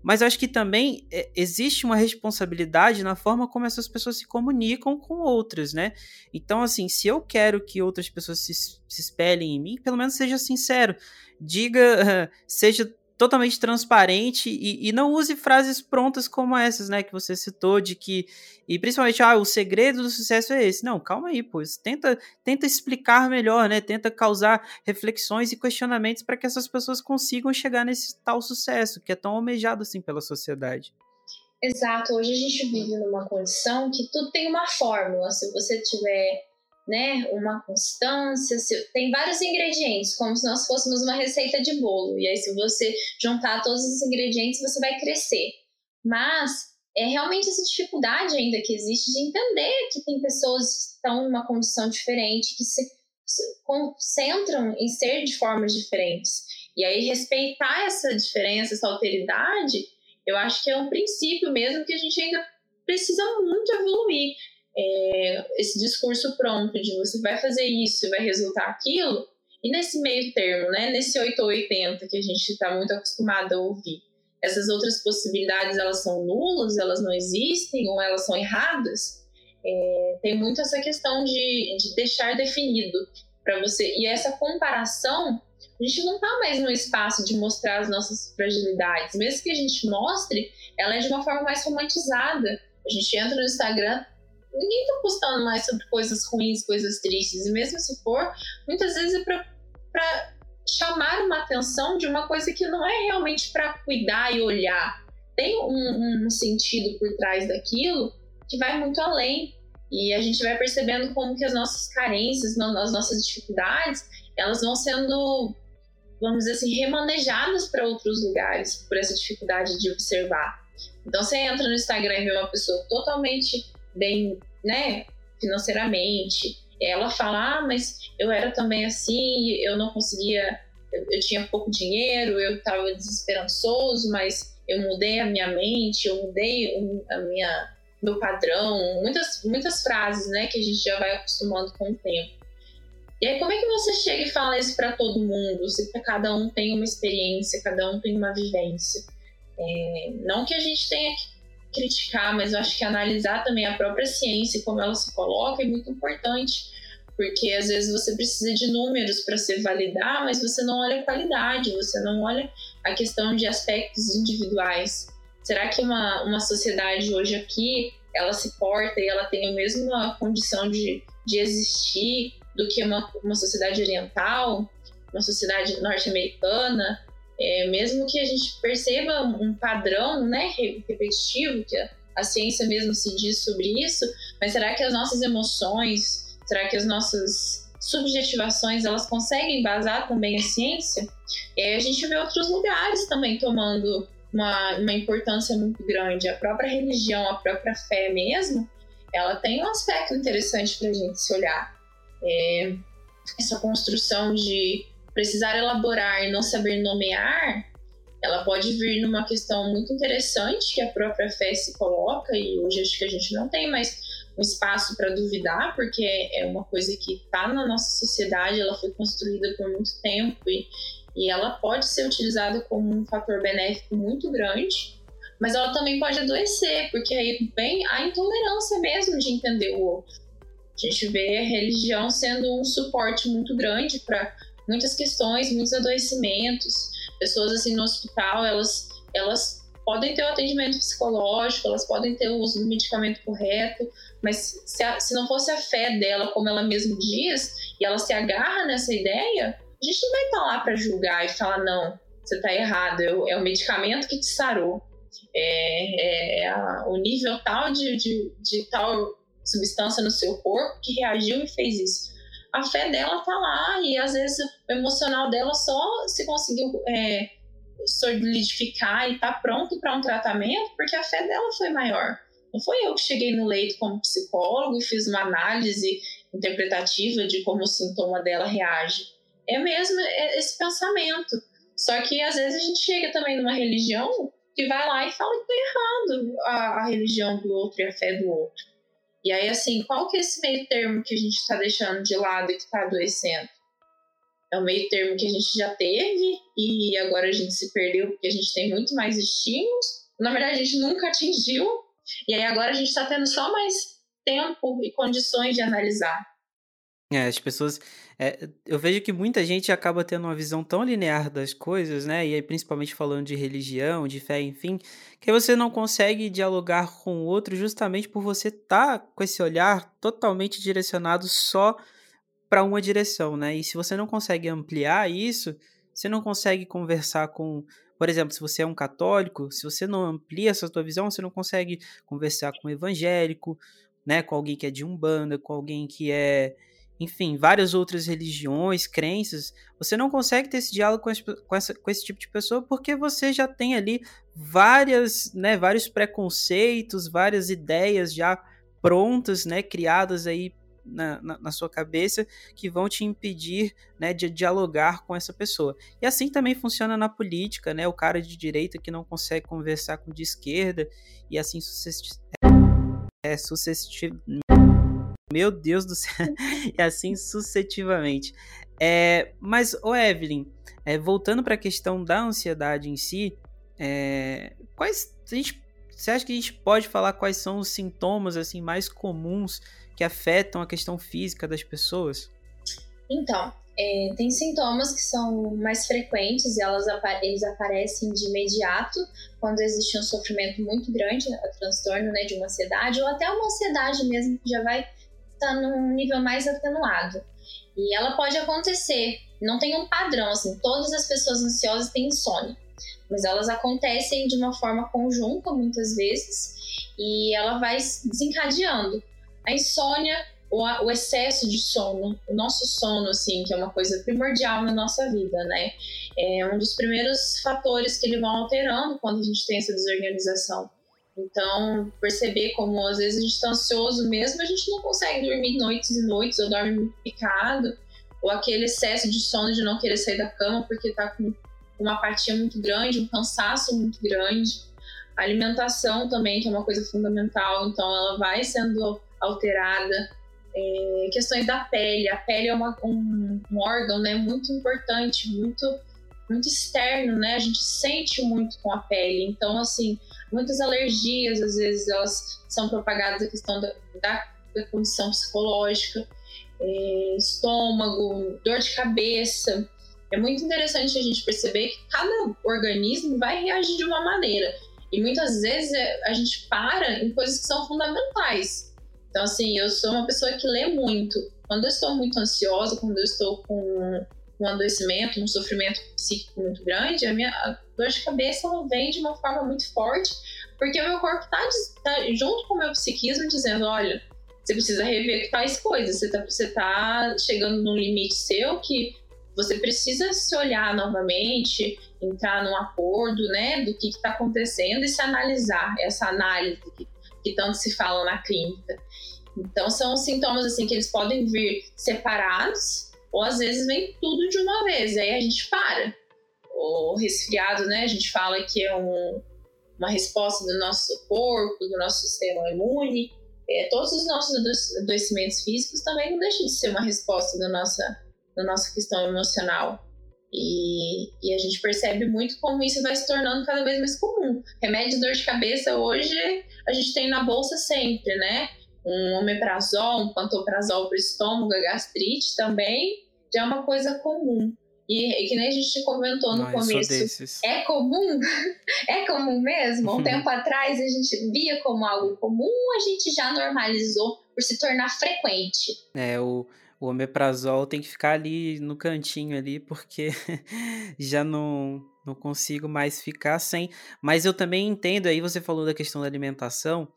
Mas acho que também é, existe uma responsabilidade na forma como essas pessoas se comunicam com outras, né? Então, assim, se eu quero que outras pessoas se, se espelhem em mim, pelo menos seja sincero. Diga, seja totalmente transparente e, e, não use frases prontas como essas, né, que você citou, de que, e principalmente, ah, o segredo do sucesso é esse. Não, calma aí, pois, tenta, tenta explicar melhor, né, tenta causar reflexões e questionamentos para que essas pessoas consigam chegar nesse tal sucesso, que é tão almejado assim pela sociedade. Exato, hoje a gente vive numa condição que tudo tem uma fórmula, se você tiver né, uma constância, tem vários ingredientes, como se nós fôssemos uma receita de bolo. E aí, se você juntar todos os ingredientes, você vai crescer. Mas é realmente essa dificuldade ainda que existe de entender que tem pessoas que estão numa condição diferente, que se concentram em ser de formas diferentes. E aí, respeitar essa diferença, essa alteridade, eu acho que é um princípio mesmo que a gente ainda precisa muito evoluir é, esse discurso pronto de você vai fazer isso e vai resultar aquilo, e nesse meio termo, né, nesse 8 ou 80 que a gente está muito acostumado a ouvir, essas outras possibilidades elas são nulas, elas não existem ou elas são erradas, é, tem muito essa questão de, de deixar definido para você. E essa comparação, a gente não está mais no espaço de mostrar as nossas fragilidades. Mesmo que a gente mostre, ela é de uma forma mais romantizada. A gente entra no Instagram, ninguém tá postando mais sobre coisas ruins, coisas tristes. E mesmo se for, muitas vezes é para chamar uma atenção de uma coisa que não é realmente para cuidar e olhar. Tem um, um, sentido por trás daquilo que vai muito além. E a gente vai percebendo como que as nossas carências, as nossas dificuldades, elas vão sendo, vamos dizer assim, remanejadas para outros lugares por essa dificuldade de observar. Então você entra no Instagram e vê uma pessoa totalmente bem, né, financeiramente. Ela fala, ah, mas eu era também assim, eu não conseguia, eu, eu tinha pouco dinheiro, eu estava desesperançoso, mas eu mudei a minha mente, eu mudei a minha meu padrão, muitas muitas frases, né, que a gente já vai acostumando com o tempo. E aí, como é que você chega e fala isso para todo mundo? Se cada um tem uma experiência, cada um tem uma vivência. É, não que a gente tenha que criticar, mas eu acho que analisar também a própria ciência e como ela se coloca é muito importante, porque às vezes você precisa de números para se validar, mas você não olha a qualidade, você não olha a questão de aspectos individuais. Será que uma, uma sociedade hoje aqui ela se porta e ela tem a mesma condição de, de existir do que uma, uma sociedade oriental, uma sociedade norte-americana? É, mesmo que a gente perceba um padrão né, repetitivo, que a, a ciência mesmo se diz sobre isso, mas será que as nossas emoções, será que as nossas subjetivações, elas conseguem embasar também a ciência? E a gente vê outros lugares também tomando uma, uma importância muito grande. A própria religião, a própria fé mesmo, ela tem um aspecto interessante para a gente se olhar. É, essa construção de precisar elaborar e não saber nomear, ela pode vir numa questão muito interessante que a própria fé se coloca, e hoje acho que a gente não tem mais um espaço para duvidar, porque é uma coisa que está na nossa sociedade, ela foi construída por muito tempo e, e ela pode ser utilizada como um fator benéfico muito grande, mas ela também pode adoecer, porque aí vem a intolerância mesmo de entender o outro. A gente vê a religião sendo um suporte muito grande para muitas questões, muitos adoecimentos. Pessoas assim no hospital, elas, elas podem ter o atendimento psicológico, elas podem ter o uso do medicamento correto, mas se, a, se não fosse a fé dela, como ela mesma diz, e ela se agarra nessa ideia, a gente não vai estar lá para julgar e falar, não, você está errado, é o, é medicamento que te sarou. É, é a, o nível tal de, de, de tal substância no seu corpo que reagiu e fez isso a fé dela tá lá e às vezes o emocional dela só se conseguiu é, solidificar e tá pronto para um tratamento porque a fé dela foi maior. Não foi eu que cheguei no leito como psicólogo e fiz uma análise interpretativa de como o sintoma dela reage. É mesmo esse pensamento. Só que às vezes a gente chega também numa religião que vai lá e fala que tá errado a, a religião do outro e a fé do outro. E aí, assim, qual que é esse meio termo que a gente está deixando de lado e que está adoecendo? É um meio termo que a gente já teve e agora a gente se perdeu porque a gente tem muito mais estímulos. Na verdade, a gente nunca atingiu. E aí agora a gente está tendo só mais tempo e condições de analisar. É, as pessoas. É, eu vejo que muita gente acaba tendo uma visão tão linear das coisas, né? E aí, principalmente falando de religião, de fé, enfim, que você não consegue dialogar com o outro justamente por você estar tá com esse olhar totalmente direcionado só para uma direção, né? E se você não consegue ampliar isso, você não consegue conversar com. Por exemplo, se você é um católico, se você não amplia essa sua visão, você não consegue conversar com um evangélico, né? Com alguém que é de umbanda, com alguém que é enfim, várias outras religiões, crenças, você não consegue ter esse diálogo com, esse, com, essa, com esse tipo de pessoa porque você já tem ali várias, né, vários preconceitos, várias ideias já prontas, né, criadas aí na, na, na, sua cabeça que vão te impedir né, de dialogar com essa pessoa. E assim também funciona na política, né? O cara de direita que não consegue conversar com o de esquerda e assim sucessivamente. É, meu Deus do céu. e assim sucessivamente. É, mas, o Evelyn, é, voltando para a questão da ansiedade em si, é, quais a gente, você acha que a gente pode falar quais são os sintomas assim mais comuns que afetam a questão física das pessoas? Então, é, tem sintomas que são mais frequentes e elas eles aparecem de imediato quando existe um sofrimento muito grande, o transtorno né, de uma ansiedade, ou até uma ansiedade mesmo que já vai está num nível mais atenuado. E ela pode acontecer, não tem um padrão, assim, todas as pessoas ansiosas têm insônia, mas elas acontecem de uma forma conjunta muitas vezes e ela vai desencadeando. A insônia, o excesso de sono, o nosso sono, assim, que é uma coisa primordial na nossa vida, né? É um dos primeiros fatores que ele vão alterando quando a gente tem essa desorganização. Então, perceber como às vezes a gente está ansioso mesmo, a gente não consegue dormir noites e noites, ou dorme muito picado, ou aquele excesso de sono de não querer sair da cama porque está com uma apatia muito grande, um cansaço muito grande. A alimentação também, que é uma coisa fundamental, então ela vai sendo alterada. É, questões da pele, a pele é uma, um, um órgão né, muito importante, muito muito externo, né? A gente sente muito com a pele. Então, assim, muitas alergias, às vezes, elas são propagadas a questão da, da, da condição psicológica, é, estômago, dor de cabeça. É muito interessante a gente perceber que cada organismo vai reagir de uma maneira. E muitas vezes é, a gente para em coisas que são fundamentais. Então, assim, eu sou uma pessoa que lê muito. Quando eu estou muito ansiosa, quando eu estou com um adoecimento, um sofrimento psíquico muito grande, a minha a dor de cabeça ela vem de uma forma muito forte, porque o meu corpo está tá junto com o meu psiquismo dizendo, olha, você precisa rever tais coisas, você está você tá chegando num limite seu que você precisa se olhar novamente, entrar num acordo, né, do que está acontecendo e se analisar, essa análise que, que tanto se fala na clínica. Então são sintomas assim que eles podem vir separados, ou às vezes vem tudo de uma vez, aí a gente para. O resfriado, né? A gente fala que é um, uma resposta do nosso corpo, do nosso sistema imune. É, todos os nossos adoecimentos físicos também não deixam de ser uma resposta da nossa, da nossa questão emocional. E, e, a gente percebe muito como isso vai se tornando cada vez mais comum. Remédio de dor de cabeça hoje a gente tem na bolsa sempre, né? Um omeprazol, um pantoprazol para estômago, gastrite também já é uma coisa comum. E, e que nem a gente comentou no Não, começo, é comum? é comum mesmo? Um tempo atrás a gente via como algo comum a gente já normalizou por se tornar frequente? É, o, o omeprazol tem que ficar ali no cantinho ali, porque já não, não consigo mais ficar sem. Mas eu também entendo, aí você falou da questão da alimentação,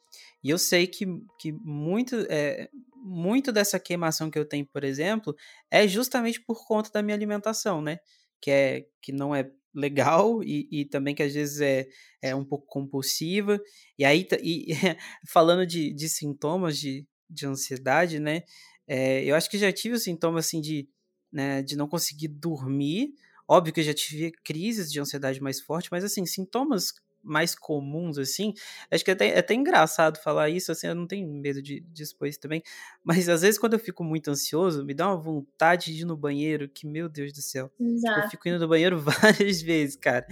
e eu sei que, que muito, é, muito dessa queimação que eu tenho, por exemplo, é justamente por conta da minha alimentação, né? Que, é, que não é legal e, e também que às vezes é, é um pouco compulsiva. E aí, e, falando de, de sintomas de, de ansiedade, né? É, eu acho que já tive o sintoma assim de, né, de não conseguir dormir. Óbvio que eu já tive crises de ansiedade mais forte, mas assim, sintomas mais comuns, assim, acho que é até, é até engraçado falar isso, assim, eu não tenho medo de, de expor isso também, mas às vezes quando eu fico muito ansioso, me dá uma vontade de ir no banheiro, que, meu Deus do céu, Exato. eu fico indo no banheiro várias vezes, cara,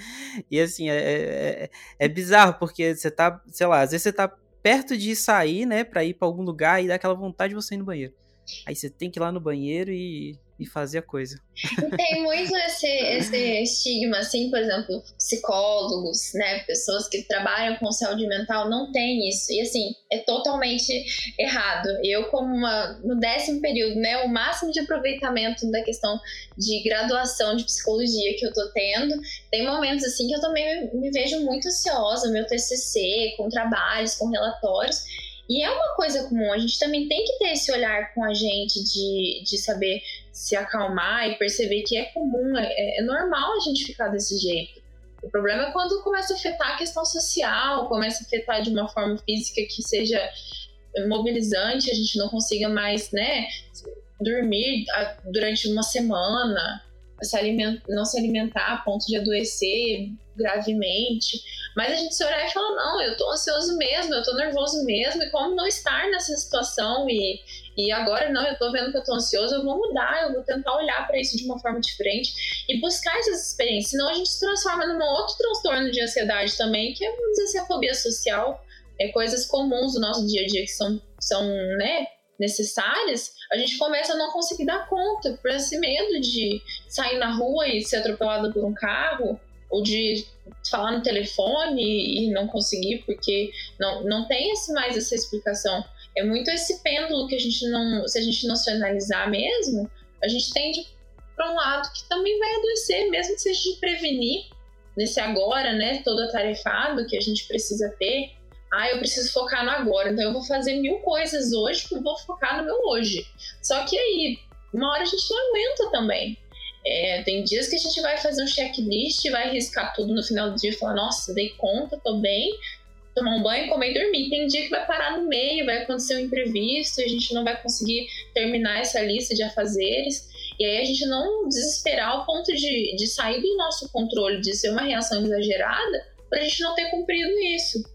e assim, é, é, é bizarro, porque você tá, sei lá, às vezes você tá perto de sair, né, pra ir pra algum lugar e dá aquela vontade de você ir no banheiro. Aí você tem que ir lá no banheiro e e fazer a coisa. Tem muito esse, esse estigma, assim, por exemplo, psicólogos, né, pessoas que trabalham com saúde mental não tem isso. E assim, é totalmente errado. Eu, como uma, no décimo período, né, o máximo de aproveitamento da questão de graduação de psicologia que eu tô tendo, tem momentos assim que eu também me vejo muito ansiosa, meu TCC, com trabalhos, com relatórios. E é uma coisa comum, a gente também tem que ter esse olhar com a gente de, de saber se acalmar e perceber que é comum, é, é normal a gente ficar desse jeito. O problema é quando começa a afetar a questão social, começa a afetar de uma forma física que seja mobilizante, a gente não consiga mais, né, dormir durante uma semana, se não se alimentar a ponto de adoecer gravemente. Mas a gente se olhar e falar, não, eu tô ansioso mesmo, eu tô nervoso mesmo, e como não estar nessa situação e, e agora não, eu tô vendo que eu tô ansioso, eu vou mudar, eu vou tentar olhar para isso de uma forma diferente e buscar essas experiências. Senão a gente se transforma num outro transtorno de ansiedade também, que é, vamos dizer assim, a fobia social. É coisas comuns do nosso dia a dia que são, são né, necessárias, a gente começa a não conseguir dar conta por esse medo de sair na rua e ser atropelado por um carro, ou de falar no telefone e não conseguir porque não, não tem esse, mais essa explicação. É muito esse pêndulo que a gente não, se a gente não se analisar mesmo, a gente tende para um lado que também vai adoecer, mesmo que seja de prevenir nesse agora, né, todo atarefado que a gente precisa ter. Ah, eu preciso focar no agora, então eu vou fazer mil coisas hoje porque eu vou focar no meu hoje. Só que aí, uma hora a gente não aguenta também. É, tem dias que a gente vai fazer um checklist, vai riscar tudo no final do dia e falar, nossa, dei conta, tô bem, tomar um banho, comer e dormir. Tem dia que vai parar no meio, vai acontecer um imprevisto, a gente não vai conseguir terminar essa lista de afazeres. E aí a gente não desesperar ao ponto de, de sair do nosso controle, de ser uma reação exagerada, para a gente não ter cumprido isso.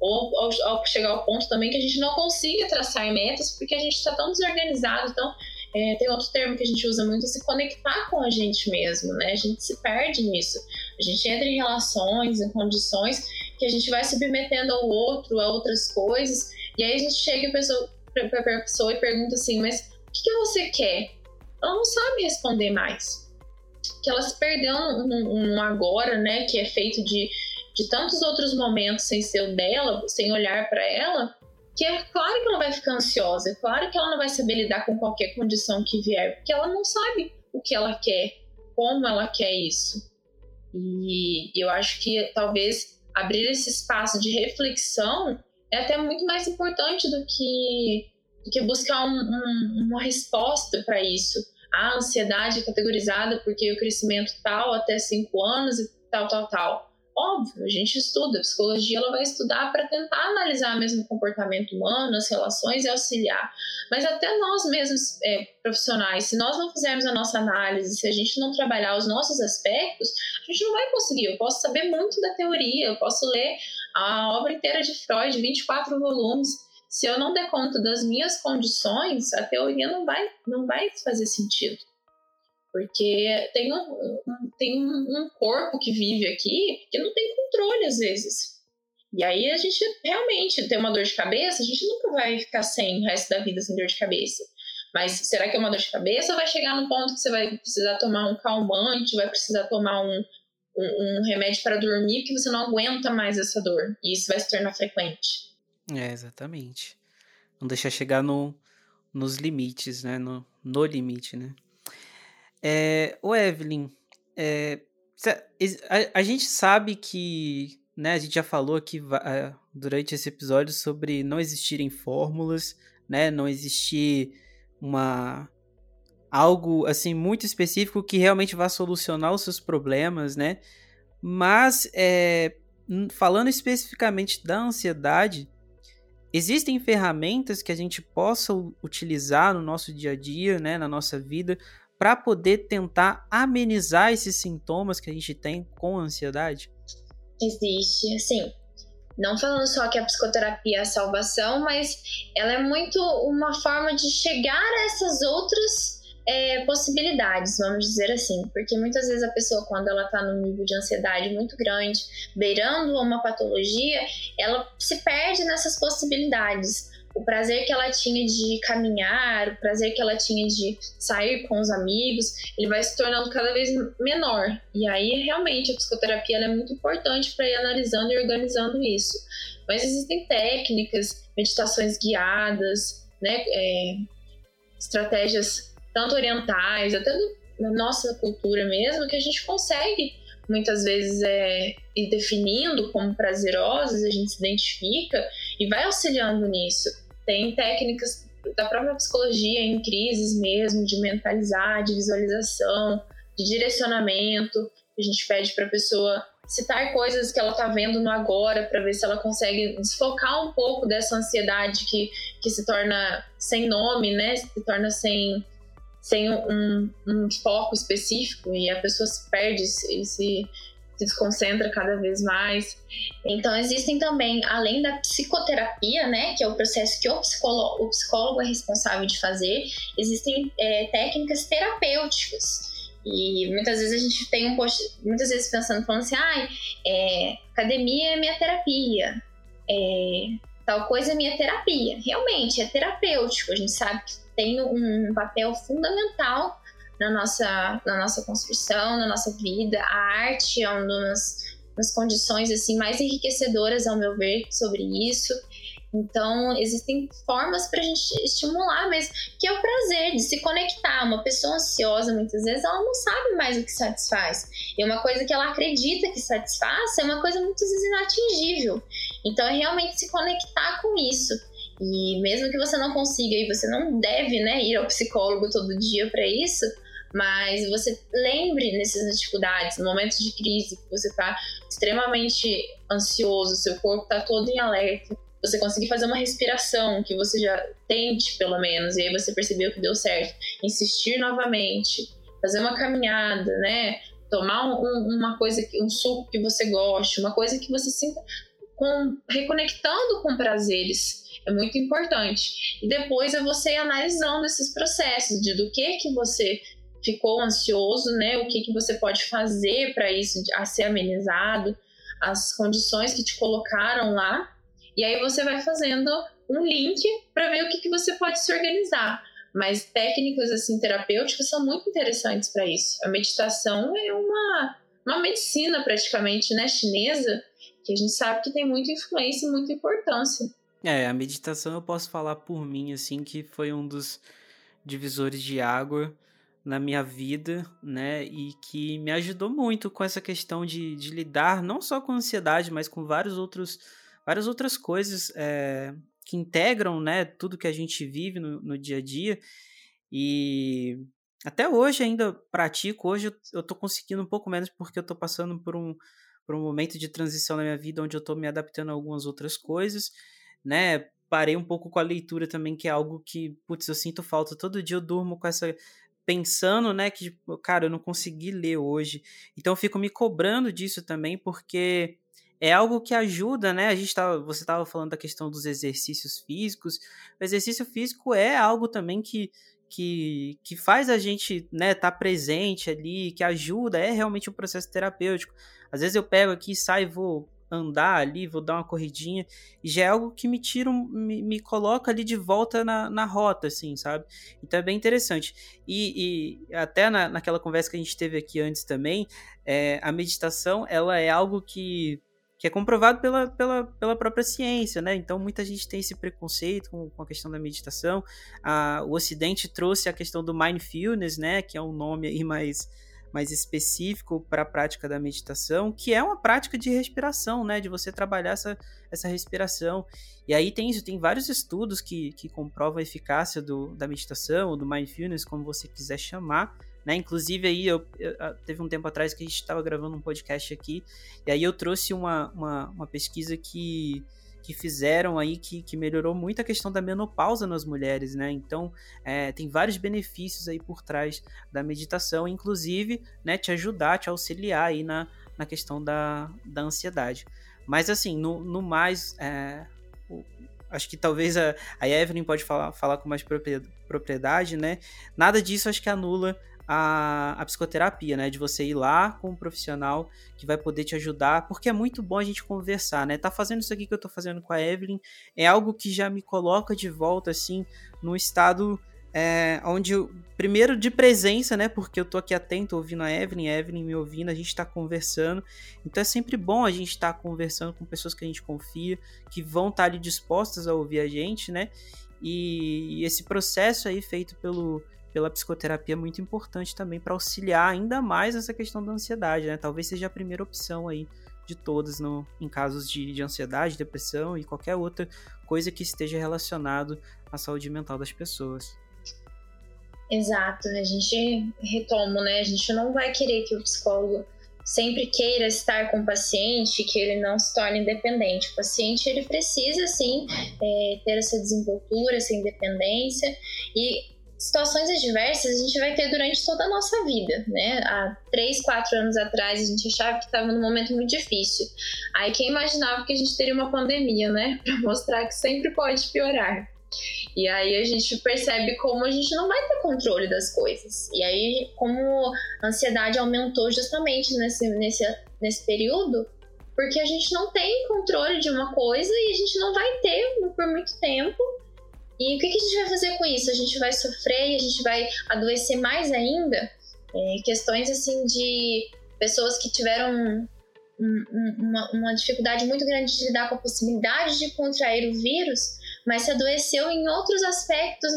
Ou ao, ao, chegar ao ponto também que a gente não consiga traçar metas porque a gente está tão desorganizado, tão é, tem outro termo que a gente usa muito, se conectar com a gente mesmo, né? A gente se perde nisso. A gente entra em relações, em condições que a gente vai submetendo ao outro, a outras coisas, e aí a gente chega para a pessoa e pergunta assim, mas o que, que, você quer? Ela não sabe responder mais. Que ela se perdeu num, num agora, né? Que é feito de, de tantos outros momentos sem ser o dela, sem olhar para ela, que é claro que ela vai ficar ansiosa, é claro que ela não vai saber lidar com qualquer condição que vier, porque ela não sabe o que ela quer, como ela quer isso. E eu acho que talvez abrir esse espaço de reflexão é até muito mais importante do que, do que buscar um, um, uma resposta para isso. A ansiedade é categorizada porque o crescimento tal até 5 anos e tal, tal, tal. Óbvio, a gente estuda, a psicologia ela vai estudar para tentar analisar mesmo o comportamento humano, as relações e auxiliar. Mas até nós mesmos, é, profissionais, se nós não fizermos a nossa análise, se a gente não trabalhar os nossos aspectos, a gente não vai conseguir. Eu posso saber muito da teoria, eu posso ler a obra inteira de Freud, 24 volumes. Se eu não der conta das minhas condições, a teoria não vai, não vai fazer sentido. Porque tem um, tem um corpo que vive aqui que não tem controle às vezes. E aí a gente realmente tem uma dor de cabeça, a gente nunca vai ficar sem o resto da vida sem dor de cabeça. Mas será que é uma dor de cabeça ou vai chegar no ponto que você vai precisar tomar um calmante, vai precisar tomar um, um, um remédio para dormir porque você não aguenta mais essa dor? E isso vai se tornar frequente. É, exatamente. Não deixar chegar no, nos limites, né? No, no limite, né? É, o Evelyn, é, a, a, gente sabe que, né, a gente já falou aqui é, durante esse episódio sobre não existirem fórmulas, né, não existir uma algo assim muito específico que realmente vá solucionar os seus problemas, né? Mas é, falando especificamente da ansiedade, existem ferramentas que a gente possa utilizar no nosso dia a dia, né, na nossa vida, para poder tentar amenizar esses sintomas que a gente tem com a ansiedade? Existe, assim, não falando só que a psicoterapia é a salvação, mas ela é muito uma forma de chegar a essas outras é, possibilidades, vamos dizer assim. Porque muitas vezes a pessoa, quando ela está num nível de ansiedade muito grande, beirando uma patologia, ela se perde nessas possibilidades o prazer que ela tinha de caminhar, o prazer que ela tinha de sair com os amigos, ele vai se tornando cada vez menor. E aí, realmente, a psicoterapia é muito importante para ir analisando e organizando isso. Mas existem técnicas, meditações guiadas, né, é, estratégias tanto orientais, até na nossa cultura mesmo, que a gente consegue muitas vezes é ir definindo como prazerosas, a gente se identifica e vai auxiliando nisso. Tem técnicas da própria psicologia em crises mesmo, de mentalizar, de visualização, de direcionamento. A gente pede para a pessoa citar coisas que ela está vendo no agora para ver se ela consegue desfocar um pouco dessa ansiedade que, que se torna sem nome, né? Se torna sem sem um, um foco específico e a pessoa se perde e se, se desconcentra cada vez mais. Então, existem também, além da psicoterapia, né, que é o processo que o psicólogo, o psicólogo é responsável de fazer, existem é, técnicas terapêuticas. E muitas vezes a gente tem um post, muitas vezes pensando, falando assim, ah, é, academia é minha terapia, é, tal coisa é minha terapia. Realmente, é terapêutico. A gente sabe que tem um papel fundamental na nossa, na nossa construção, na nossa vida. A arte é uma das, das condições assim mais enriquecedoras, ao meu ver, sobre isso. Então, existem formas para a gente estimular, mas que é o prazer de se conectar. Uma pessoa ansiosa, muitas vezes, ela não sabe mais o que satisfaz. E uma coisa que ela acredita que satisfaz é uma coisa muitas vezes inatingível. Então, é realmente se conectar com isso. E mesmo que você não consiga e você não deve né, ir ao psicólogo todo dia para isso, mas você lembre nessas dificuldades, no momento de crise, que você está extremamente ansioso, seu corpo está todo em alerta, você conseguir fazer uma respiração que você já tente pelo menos, e aí você percebeu que deu certo, insistir novamente, fazer uma caminhada, né? Tomar um, uma coisa, um suco que você goste, uma coisa que você sinta com, reconectando com prazeres é muito importante. E depois é você analisando esses processos de do que que você ficou ansioso, né? O que que você pode fazer para isso a ser amenizado, as condições que te colocaram lá. E aí você vai fazendo um link para ver o que que você pode se organizar. Mas técnicas assim terapêuticas são muito interessantes para isso. A meditação é uma uma medicina praticamente, né, chinesa, que a gente sabe que tem muita influência e muita importância. É, a meditação eu posso falar por mim, assim, que foi um dos divisores de água na minha vida, né? E que me ajudou muito com essa questão de, de lidar não só com ansiedade, mas com vários outros, várias outras coisas é, que integram, né? Tudo que a gente vive no, no dia a dia. E até hoje ainda pratico. Hoje eu, tô conseguindo um pouco menos porque eu tô passando por um, por um momento de transição na minha vida onde eu tô me adaptando a algumas outras coisas né? Parei um pouco com a leitura também, que é algo que, putz, eu sinto falta. Todo dia eu durmo com essa. Pensando, né, que, tipo, cara, eu não consegui ler hoje. Então eu fico me cobrando disso também, porque é algo que ajuda, né? A gente tava, você estava falando da questão dos exercícios físicos. O exercício físico é algo também que, que, que faz a gente né, tá presente ali, que ajuda, é realmente um processo terapêutico. Às vezes eu pego aqui, saio, vou andar ali, vou dar uma corridinha, já é algo que me tira, me, me coloca ali de volta na, na rota, assim, sabe? Então é bem interessante. E, e até na, naquela conversa que a gente teve aqui antes também, é, a meditação, ela é algo que que é comprovado pela, pela, pela própria ciência, né? Então muita gente tem esse preconceito com, com a questão da meditação. A, o Ocidente trouxe a questão do mindfulness, né? Que é um nome aí mais mais específico para a prática da meditação, que é uma prática de respiração, né? De você trabalhar essa, essa respiração. E aí tem isso, tem vários estudos que, que comprovam a eficácia do, da meditação, ou do mindfulness, como você quiser chamar. Né? Inclusive aí eu, eu, teve um tempo atrás que a gente estava gravando um podcast aqui, e aí eu trouxe uma, uma, uma pesquisa que que fizeram aí que, que melhorou muito a questão da menopausa nas mulheres, né? Então, é, tem vários benefícios aí por trás da meditação, inclusive, né, te ajudar, te auxiliar aí na, na questão da, da ansiedade. Mas assim, no, no mais, é, o, acho que talvez a, a Evelyn pode falar, falar com mais propriedade, né? Nada disso acho que anula a, a, psicoterapia, né? De você ir lá com um profissional que vai poder te ajudar, porque é muito bom a gente conversar, né? Tá fazendo isso aqui que eu tô fazendo com a Evelyn é algo que já me coloca de volta, assim, no estado é, onde, primeiro, de presença, né? Porque eu tô aqui atento, ouvindo a Evelyn, a Evelyn me ouvindo, a gente tá conversando. Então é sempre bom a gente estar tá conversando com pessoas que a gente confia, que vão estar tá ali dispostas a ouvir a gente, né? E esse processo aí feito pelo pela psicoterapia é muito importante também para auxiliar ainda mais essa questão da ansiedade, né? Talvez seja a primeira opção aí de todas no, em casos de, de ansiedade, depressão e qualquer outra coisa que esteja relacionado à saúde mental das pessoas. Exato, a gente retoma, né? A gente não vai querer que o psicólogo sempre queira estar com o paciente, que ele não se torne independente. O paciente ele precisa sim é, ter essa desenvoltura, essa independência e situações adversas a gente vai ter durante toda a nossa vida, né? Há três, quatro anos atrás a gente achava que estava num momento muito difícil. Aí quem imaginava que a gente teria uma pandemia, né? Para mostrar que sempre pode piorar. E aí a gente percebe como a gente não vai ter controle das coisas. E aí como a ansiedade aumentou justamente nesse, nesse, nesse período, porque a gente não tem controle de uma coisa e a gente não vai ter por muito tempo e o que, a gente vai fazer com isso? A gente vai sofrer a gente vai adoecer mais ainda? É, questões assim de pessoas que tiveram um, um, uma, uma, dificuldade muito grande de lidar com a possibilidade de contrair o vírus, mas se adoeceu em outros aspectos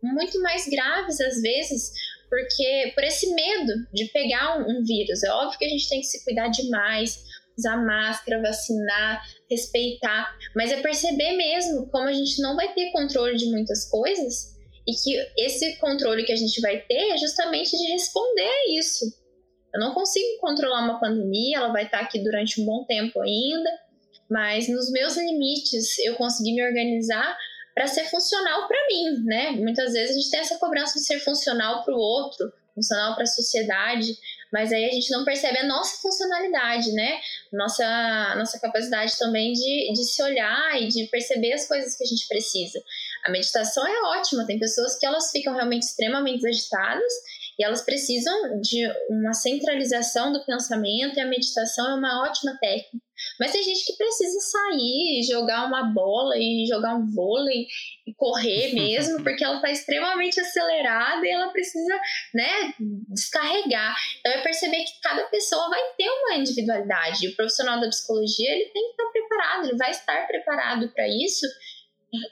muito mais graves às vezes, porque por esse medo de pegar um, um vírus. É óbvio que a gente tem que se cuidar demais, usar máscara, vacinar, respeitar, mas é perceber mesmo como a gente não vai ter controle de muitas coisas e que esse controle que a gente vai ter é justamente de responder a isso. Eu não consigo controlar uma pandemia, ela vai estar aqui durante um bom tempo ainda, mas nos meus limites eu consegui me organizar para ser funcional para mim, né? Muitas vezes a gente tem essa cobrança de ser funcional para o outro, funcional para a sociedade, mas aí a gente não percebe a nossa funcionalidade, né? Nossa, nossa capacidade também de, de se olhar e de perceber as coisas que a gente precisa. A meditação é ótima, tem pessoas que elas ficam realmente extremamente agitadas e elas precisam de uma centralização do pensamento e a meditação é uma ótima técnica. Mas tem gente que precisa sair, jogar uma bola e jogar um vôlei e correr mesmo, porque ela está extremamente acelerada e ela precisa, né, descarregar. Então é perceber que cada pessoa vai ter uma individualidade. E o profissional da psicologia, ele tem que estar preparado, ele vai estar preparado para isso,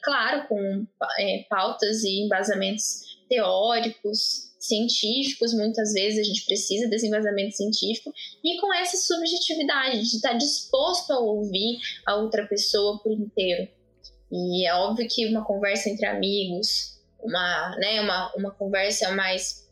claro, com é, pautas e embasamentos teóricos, científicos, muitas vezes a gente precisa desse embasamento científico, e com essa subjetividade de estar disposto a ouvir a outra pessoa por inteiro. E é óbvio que uma conversa entre amigos, uma, né, uma, uma conversa mais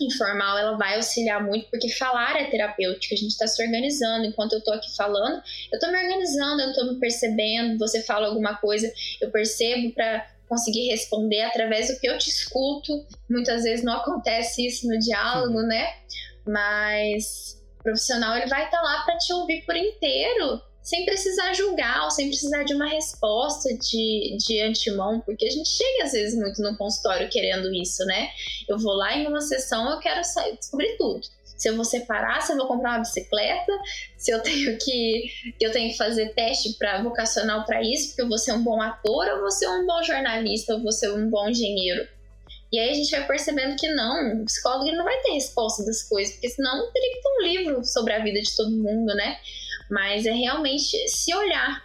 informal, ela vai auxiliar muito, porque falar é terapêutico, a gente está se organizando. Enquanto eu estou aqui falando, eu estou me organizando, eu estou me percebendo. Você fala alguma coisa, eu percebo para conseguir responder através do que eu te escuto. Muitas vezes não acontece isso no diálogo, né? Mas o profissional ele vai estar tá lá para te ouvir por inteiro, sem precisar julgar ou sem precisar de uma resposta de, de antemão, porque a gente chega às vezes muito no consultório querendo isso, né? Eu vou lá em uma sessão, eu quero sair, descobrir tudo se eu vou separar, se eu vou comprar uma bicicleta, se eu tenho que eu tenho que fazer teste para vocacional para isso, porque eu vou ser um bom ator, ou vou ser um bom jornalista, ou vou ser um bom engenheiro. E aí a gente vai percebendo que não, o psicólogo não vai ter resposta das coisas, porque senão teria que ter um livro sobre a vida de todo mundo, né? Mas é realmente se olhar.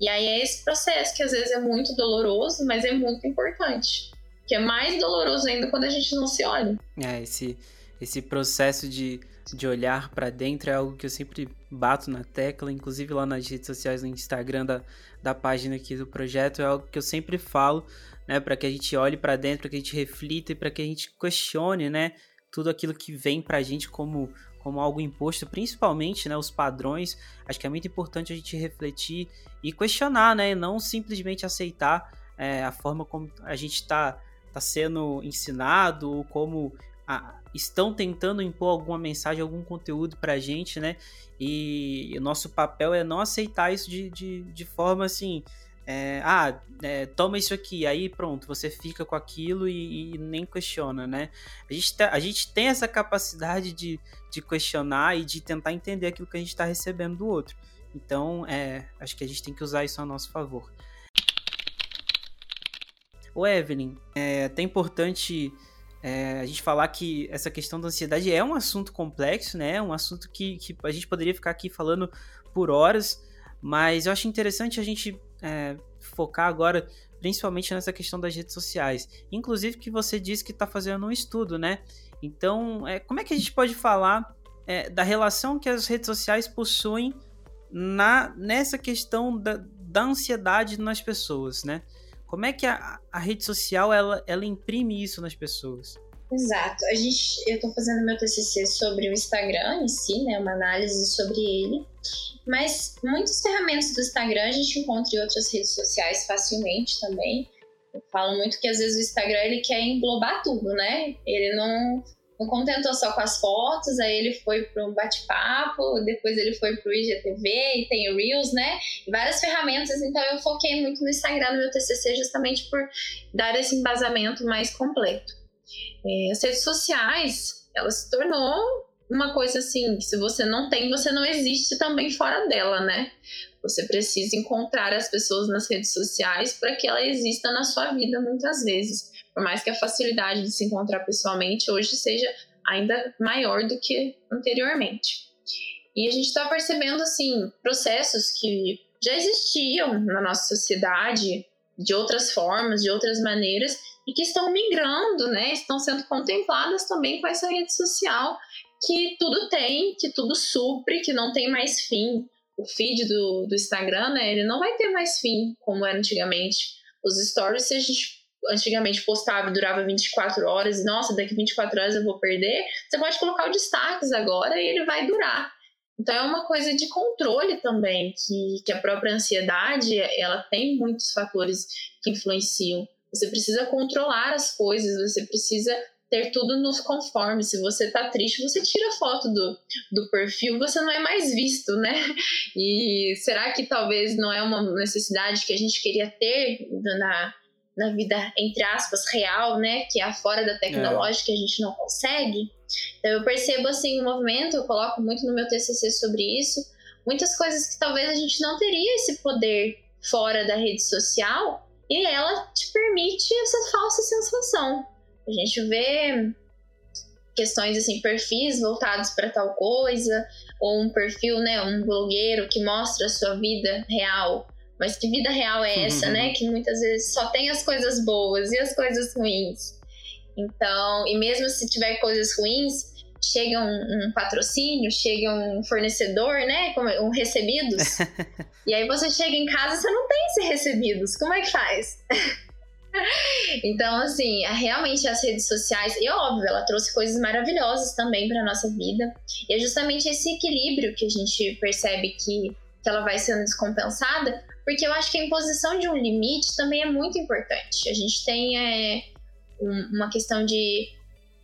E aí é esse processo que às vezes é muito doloroso, mas é muito importante. Que é mais doloroso ainda quando a gente não se olha. É, esse esse processo de, de olhar para dentro é algo que eu sempre bato na tecla, inclusive lá nas redes sociais, no Instagram da, da página aqui do projeto, é algo que eu sempre falo, né, para que a gente olhe para dentro, para que a gente reflita e para que a gente questione, né, tudo aquilo que vem para a gente como como algo imposto, principalmente, né, os padrões. Acho que é muito importante a gente refletir e questionar, né, e não simplesmente aceitar é, a forma como a gente está tá sendo ensinado ou como a, estão tentando impor alguma mensagem, algum conteúdo pra gente, né? E, o nosso papel é não aceitar isso de, de, de forma assim. É, ah, é, toma isso aqui, aí pronto, você fica com aquilo e, e nem questiona, né? A gente, tá, a gente tem essa capacidade de, de questionar e de tentar entender aquilo que a gente está recebendo do outro. Então, é, acho que a gente tem que usar isso a nosso favor. O Evelyn, é até importante é, a gente falar que essa questão da ansiedade é um assunto complexo, né? Um assunto que, que a gente poderia ficar aqui falando por horas, mas eu acho interessante a gente é, focar agora principalmente nessa questão das redes sociais. Inclusive que você disse que está fazendo um estudo, né? Então, é, como é que a gente pode falar é, da relação que as redes sociais possuem na, nessa questão da, da ansiedade nas pessoas, né? Como é que a, a rede social ela, ela imprime isso nas pessoas? Exato. A gente, eu estou fazendo meu TCC sobre o Instagram em si, né, uma análise sobre ele. Mas muitas ferramentas do Instagram a gente encontra em outras redes sociais facilmente também. Eu falo muito que às vezes o Instagram ele quer englobar tudo, né? Ele não não contentou só com as fotos, aí ele foi para um bate-papo, depois ele foi para o IGTV e tem Reels, né? Várias ferramentas, então eu foquei muito no Instagram no meu TCC justamente por dar esse embasamento mais completo. É, as redes sociais, ela se tornou uma coisa assim, que se você não tem, você não existe também fora dela, né? Você precisa encontrar as pessoas nas redes sociais para que ela exista na sua vida muitas vezes. Por mais que a facilidade de se encontrar pessoalmente hoje seja ainda maior do que anteriormente. E a gente está percebendo, assim, processos que já existiam na nossa sociedade de outras formas, de outras maneiras, e que estão migrando, né? Estão sendo contempladas também com essa rede social que tudo tem, que tudo supre, que não tem mais fim. O feed do, do Instagram, né? Ele não vai ter mais fim como era antigamente. Os stories, se a gente antigamente postava e durava 24 horas, e nossa, daqui 24 horas eu vou perder, você pode colocar o destaques agora e ele vai durar. Então é uma coisa de controle também, que, que a própria ansiedade, ela tem muitos fatores que influenciam. Você precisa controlar as coisas, você precisa ter tudo nos conformes. Se você tá triste, você tira foto do, do perfil, você não é mais visto, né? E será que talvez não é uma necessidade que a gente queria ter na, na vida, entre aspas, real, né? Que é fora da tecnológica, é. a gente não consegue. Então eu percebo assim o movimento, eu coloco muito no meu TCC sobre isso, muitas coisas que talvez a gente não teria esse poder fora da rede social e ela te permite essa falsa sensação. A gente vê questões assim, perfis voltados para tal coisa, ou um perfil, né, um blogueiro que mostra a sua vida real mas que vida real é essa, né? Uhum. Que muitas vezes só tem as coisas boas e as coisas ruins. Então, e mesmo se tiver coisas ruins, chega um, um patrocínio, chega um fornecedor, né? Como, um recebidos. e aí você chega em casa você não tem esses recebidos. Como é que faz? então, assim, é realmente as redes sociais, e óbvio, ela trouxe coisas maravilhosas também para nossa vida. E é justamente esse equilíbrio que a gente percebe que, que ela vai sendo descompensada, porque eu acho que a imposição de um limite também é muito importante. A gente tem é, um, uma questão de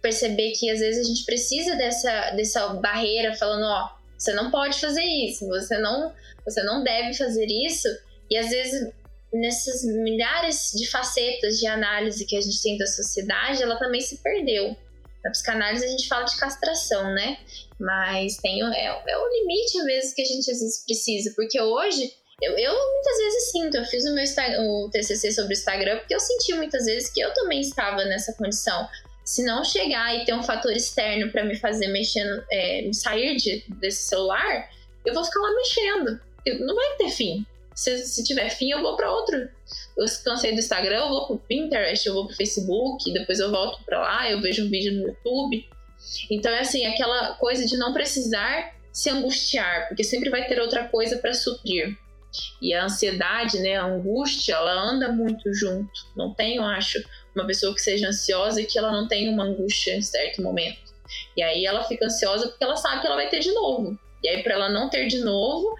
perceber que às vezes a gente precisa dessa, dessa barreira falando, ó, você não pode fazer isso, você não, você não deve fazer isso. E às vezes nessas milhares de facetas de análise que a gente tem da sociedade, ela também se perdeu. Na psicanálise a gente fala de castração, né? Mas tem é, é o limite mesmo que a gente às vezes precisa, porque hoje eu, eu, muitas vezes sinto, eu fiz o meu o TCC sobre o Instagram porque eu senti muitas vezes que eu também estava nessa condição. Se não chegar e ter um fator externo para me fazer mexendo, é, sair de, desse celular, eu vou ficar lá mexendo. Não vai ter fim. Se, se tiver fim, eu vou para outro. Eu cansei do Instagram, eu vou pro Pinterest, eu vou pro Facebook, depois eu volto para lá, eu vejo um vídeo no YouTube. Então é assim, aquela coisa de não precisar se angustiar, porque sempre vai ter outra coisa para suprir. E a ansiedade, né, a angústia, ela anda muito junto. Não tem, eu acho, uma pessoa que seja ansiosa e que ela não tenha uma angústia em certo momento. E aí ela fica ansiosa porque ela sabe que ela vai ter de novo. E aí, para ela não ter de novo,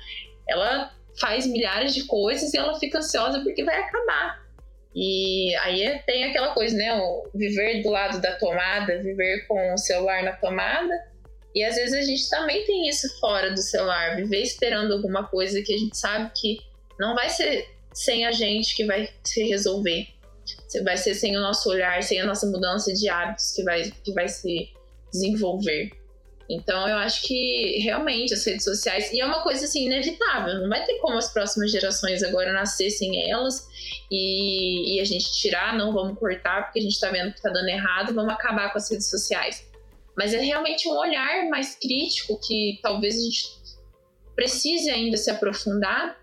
ela faz milhares de coisas e ela fica ansiosa porque vai acabar. E aí tem aquela coisa, né? O viver do lado da tomada, viver com o celular na tomada. E às vezes a gente também tem isso fora do celular, viver esperando alguma coisa que a gente sabe que não vai ser sem a gente que vai se resolver. Vai ser sem o nosso olhar, sem a nossa mudança de hábitos que vai, que vai se desenvolver. Então eu acho que realmente as redes sociais, e é uma coisa assim inevitável, não vai ter como as próximas gerações agora nascer sem elas e, e a gente tirar, não vamos cortar porque a gente tá vendo que tá dando errado, vamos acabar com as redes sociais. Mas é realmente um olhar mais crítico que talvez a gente precise ainda se aprofundar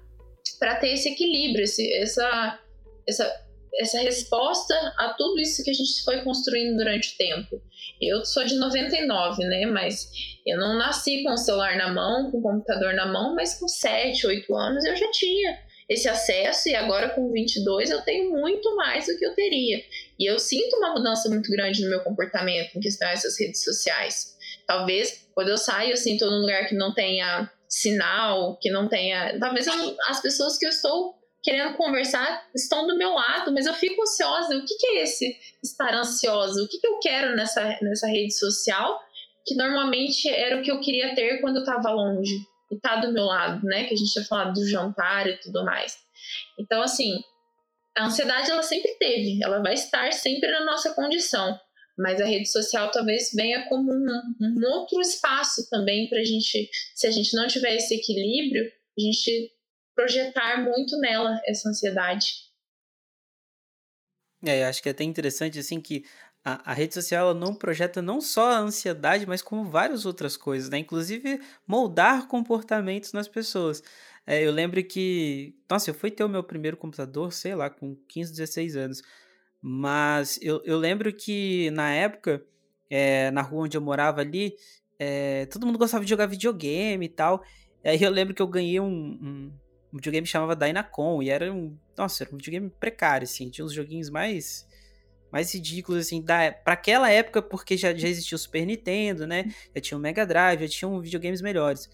para ter esse equilíbrio, esse, essa, essa essa resposta a tudo isso que a gente foi construindo durante o tempo. Eu sou de 99, né? Mas eu não nasci com o celular na mão, com o computador na mão, mas com 7, 8 anos eu já tinha esse acesso e agora com 22 eu tenho muito mais do que eu teria. E eu sinto uma mudança muito grande no meu comportamento em questão dessas redes sociais. Talvez quando eu saio assim, estou num lugar que não tenha sinal, que não tenha. Talvez eu, as pessoas que eu estou querendo conversar estão do meu lado, mas eu fico ansiosa. O que, que é esse estar ansiosa? O que, que eu quero nessa, nessa rede social? Que normalmente era o que eu queria ter quando eu estava longe e tá do meu lado, né? Que a gente tinha falado do jantar e tudo mais. Então, assim, a ansiedade ela sempre teve, ela vai estar sempre na nossa condição. Mas a rede social talvez venha como um, um outro espaço também para a gente, se a gente não tiver esse equilíbrio, a gente projetar muito nela essa ansiedade. É, acho que é até interessante assim que a, a rede social ela não projeta não só a ansiedade, mas como várias outras coisas, né? Inclusive moldar comportamentos nas pessoas. É, eu lembro que, nossa, eu fui ter o meu primeiro computador, sei lá, com 15, 16 anos. Mas eu, eu lembro que na época, é, na rua onde eu morava ali, é, todo mundo gostava de jogar videogame e tal. Aí eu lembro que eu ganhei um, um, um videogame que chamava Dynacon, e era um. Nossa, era um videogame precário, assim. Tinha uns joguinhos mais. Mais ridículos, assim, da, pra aquela época, porque já, já existia o Super Nintendo, né? Já tinha o Mega Drive, já tinham videogames melhores.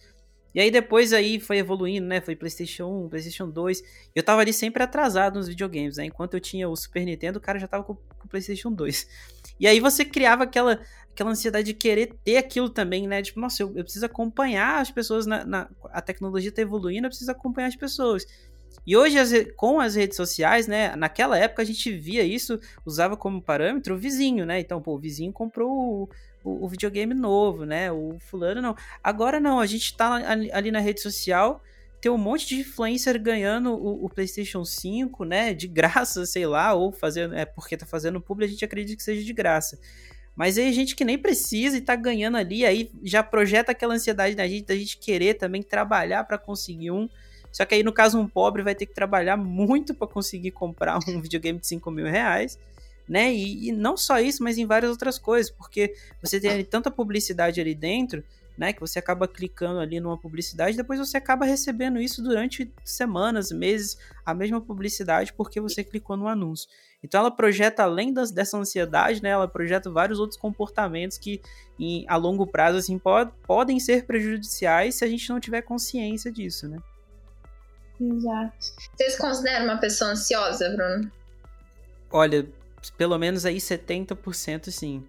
E aí depois aí foi evoluindo, né? Foi PlayStation 1, PlayStation 2. Eu tava ali sempre atrasado nos videogames, né? Enquanto eu tinha o Super Nintendo, o cara já tava com o PlayStation 2. E aí você criava aquela, aquela ansiedade de querer ter aquilo também, né? Tipo, nossa, eu, eu preciso acompanhar as pessoas, na, na, a tecnologia tá evoluindo, eu preciso acompanhar as pessoas. E hoje, com as redes sociais, né? Naquela época a gente via isso, usava como parâmetro o vizinho, né? Então, pô, o vizinho comprou o, o, o videogame novo, né? O fulano não. Agora não, a gente tá ali, na rede social tem um monte de influencer ganhando o, o, PlayStation 5, né? De graça, sei lá, ou fazendo. É porque tá fazendo publi, a gente acredita que seja de graça. Mas aí gente que nem precisa e tá ganhando ali, aí já projeta aquela ansiedade na gente, da gente querer também trabalhar para conseguir um. Só que aí, no caso, um pobre vai ter que trabalhar muito para conseguir comprar um videogame de 5 mil reais, né? E, e, não só isso, mas em várias outras coisas, porque você tem tanta publicidade ali dentro né? Que você acaba clicando ali numa publicidade, depois você acaba recebendo isso durante semanas, meses, a mesma publicidade, porque você clicou no anúncio. Então ela projeta, além das, dessa ansiedade, né? Ela projeta vários outros comportamentos que, em, a longo prazo, assim, pod, podem ser prejudiciais se a gente não tiver consciência disso, né? Exato. Vocês consideram uma pessoa ansiosa, Bruno? Olha, pelo menos aí 70% sim.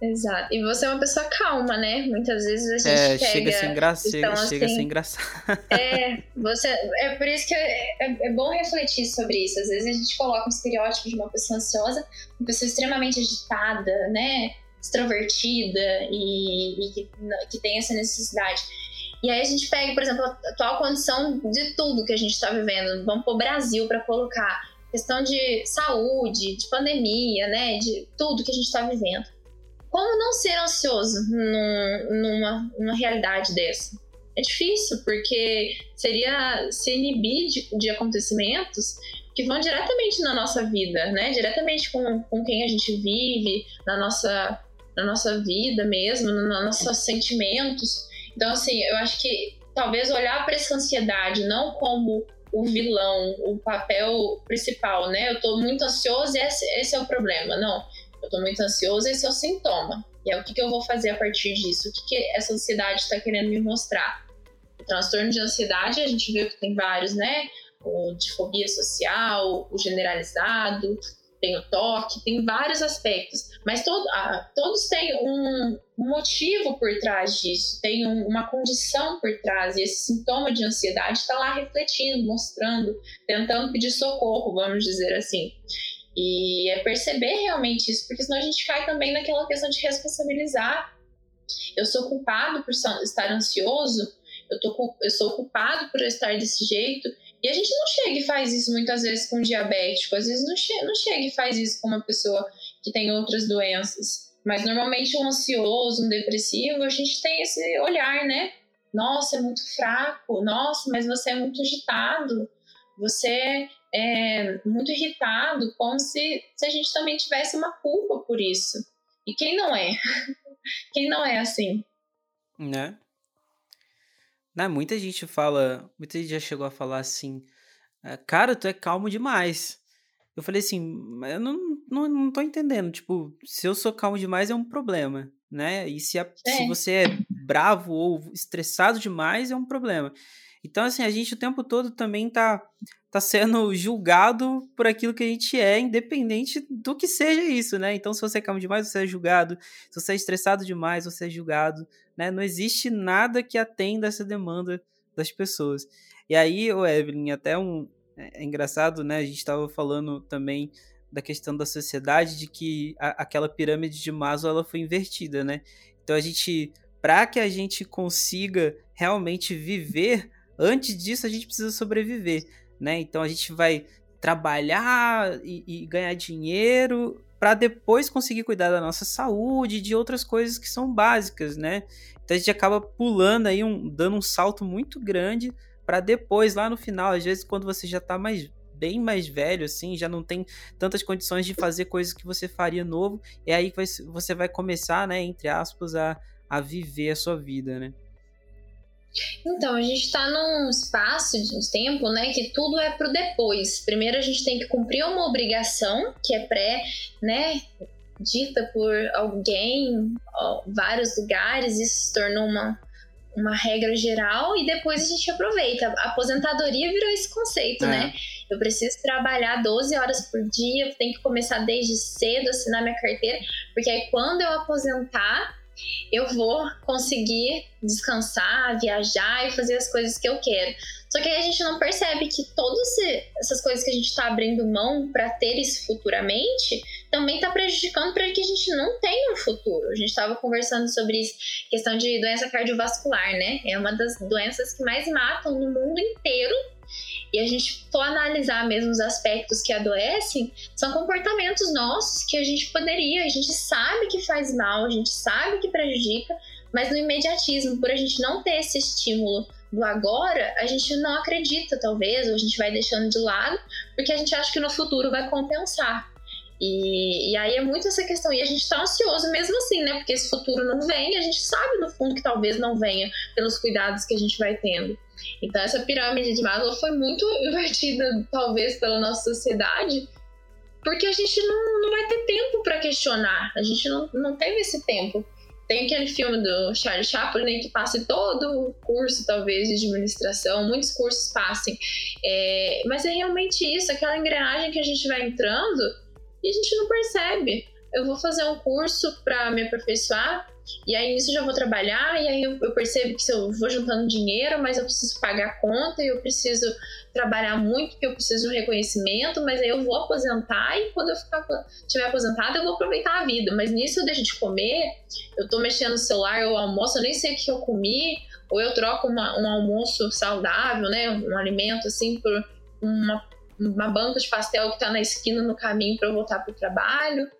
Exato. E você é uma pessoa calma, né? Muitas vezes a gente é, pega... chega a ser, engra... então, chega, assim, chega a ser engraçado. É, você... é por isso que é, é, é, bom refletir sobre isso. Às vezes a gente coloca um estereótipo de uma pessoa ansiosa, uma pessoa extremamente agitada, né? Extrovertida e, e que, que tem essa necessidade. E aí a gente pega, por exemplo, a atual condição de tudo que a gente está vivendo. Vamos para o Brasil para colocar questão de saúde, de pandemia, né? De tudo que a gente está vivendo como não ser ansioso num, numa, numa realidade dessa? É difícil, porque seria se inibir de, de acontecimentos que vão diretamente na nossa vida, né? Diretamente com, com quem a gente vive, na nossa, na nossa vida mesmo, nos nossos sentimentos. Então, assim, eu acho que talvez olhar para essa ansiedade não como o vilão, o papel principal, né? Eu tô muito ansioso e esse, esse é o problema. Não eu tô muito ansioso, esse é o sintoma. E é o que, que eu vou fazer a partir disso? O que, que essa ansiedade está querendo me mostrar? O transtorno de ansiedade, a gente viu que tem vários, né? o de fobia social, o generalizado, tem o toque, tem vários aspectos, mas todo, todos têm um motivo por trás disso, tem um, uma condição por trás, e esse sintoma de ansiedade está lá refletindo, mostrando, tentando pedir socorro, vamos dizer assim. E é perceber realmente isso, porque senão a gente cai também naquela questão de responsabilizar. Eu sou culpado por estar ansioso, eu, tô, eu sou culpado por estar desse jeito, e a gente não chega e faz isso muitas vezes com um diabético, às vezes não, che não chega e faz isso com uma pessoa que tem outras doenças. Mas normalmente um ansioso, um depressivo, a gente tem esse olhar, né? Nossa, é muito fraco. Nossa, mas você é muito agitado. Você é muito irritado, como se, se a gente também tivesse uma culpa por isso. E quem não é? quem não é assim? Né? Né, muita gente fala, muita gente já chegou a falar assim, é, cara, tu é calmo demais. Eu falei assim, eu não, não, não tô entendendo, tipo, se eu sou calmo demais é um problema, né? E se, a, é. se você é bravo ou estressado demais é um problema. Então, assim, a gente o tempo todo também tá, tá sendo julgado por aquilo que a gente é, independente do que seja isso, né? Então, se você é calmo demais, você é julgado. Se você é estressado demais, você é julgado, né? Não existe nada que atenda essa demanda das pessoas. E aí, o Evelyn, até um... É, é engraçado, né? A gente estava falando também da questão da sociedade, de que a, aquela pirâmide de Maslow, ela foi invertida, né? Então, a gente... Para que a gente consiga realmente viver Antes disso, a gente precisa sobreviver, né? Então a gente vai trabalhar e, e ganhar dinheiro para depois conseguir cuidar da nossa saúde e de outras coisas que são básicas, né? Então a gente acaba pulando aí, um, dando um salto muito grande para depois, lá no final, às vezes quando você já está mais bem mais velho, assim, já não tem tantas condições de fazer coisas que você faria novo, é aí que você vai começar, né, entre aspas, a, a viver a sua vida, né? Então, a gente está num espaço de tempo, né, que tudo é pro depois. Primeiro a gente tem que cumprir uma obrigação que é pré, né, dita por alguém, ó, vários lugares, isso se tornou uma uma regra geral e depois a gente aproveita. A aposentadoria virou esse conceito, é. né? Eu preciso trabalhar 12 horas por dia, tenho que começar desde cedo, assinar minha carteira, porque aí quando eu aposentar, eu vou conseguir descansar, viajar e fazer as coisas que eu quero. Só que aí a gente não percebe que todas essas coisas que a gente está abrindo mão para ter isso futuramente também está prejudicando para que a gente não tenha um futuro. A gente estava conversando sobre isso, questão de doença cardiovascular, né? É uma das doenças que mais matam no mundo inteiro e a gente for analisar mesmo os aspectos que adoecem, são comportamentos nossos que a gente poderia, a gente sabe que faz mal, a gente sabe que prejudica, mas no imediatismo, por a gente não ter esse estímulo do agora, a gente não acredita, talvez, ou a gente vai deixando de lado, porque a gente acha que no futuro vai compensar. E, e aí é muito essa questão. E a gente tá ansioso mesmo assim, né? Porque esse futuro não vem, a gente sabe no fundo que talvez não venha pelos cuidados que a gente vai tendo. Então, essa pirâmide de Maslow foi muito invertida, talvez, pela nossa sociedade, porque a gente não, não vai ter tempo para questionar, a gente não, não teve esse tempo. Tem aquele filme do Charlie Chaplin que passa todo o curso, talvez, de administração, muitos cursos passem. É, mas é realmente isso, aquela engrenagem que a gente vai entrando e a gente não percebe. Eu vou fazer um curso para me aperfeiçoar, e aí nisso já vou trabalhar, e aí eu, eu percebo que eu vou juntando dinheiro, mas eu preciso pagar a conta, e eu preciso trabalhar muito, porque eu preciso de um reconhecimento, mas aí eu vou aposentar, e quando eu ficar, estiver aposentada, eu vou aproveitar a vida. Mas nisso eu deixo de comer, eu tô mexendo no celular, eu almoço, eu nem sei o que eu comi, ou eu troco uma, um almoço saudável, né, um alimento assim, por uma, uma banca de pastel que tá na esquina no caminho para eu voltar pro trabalho.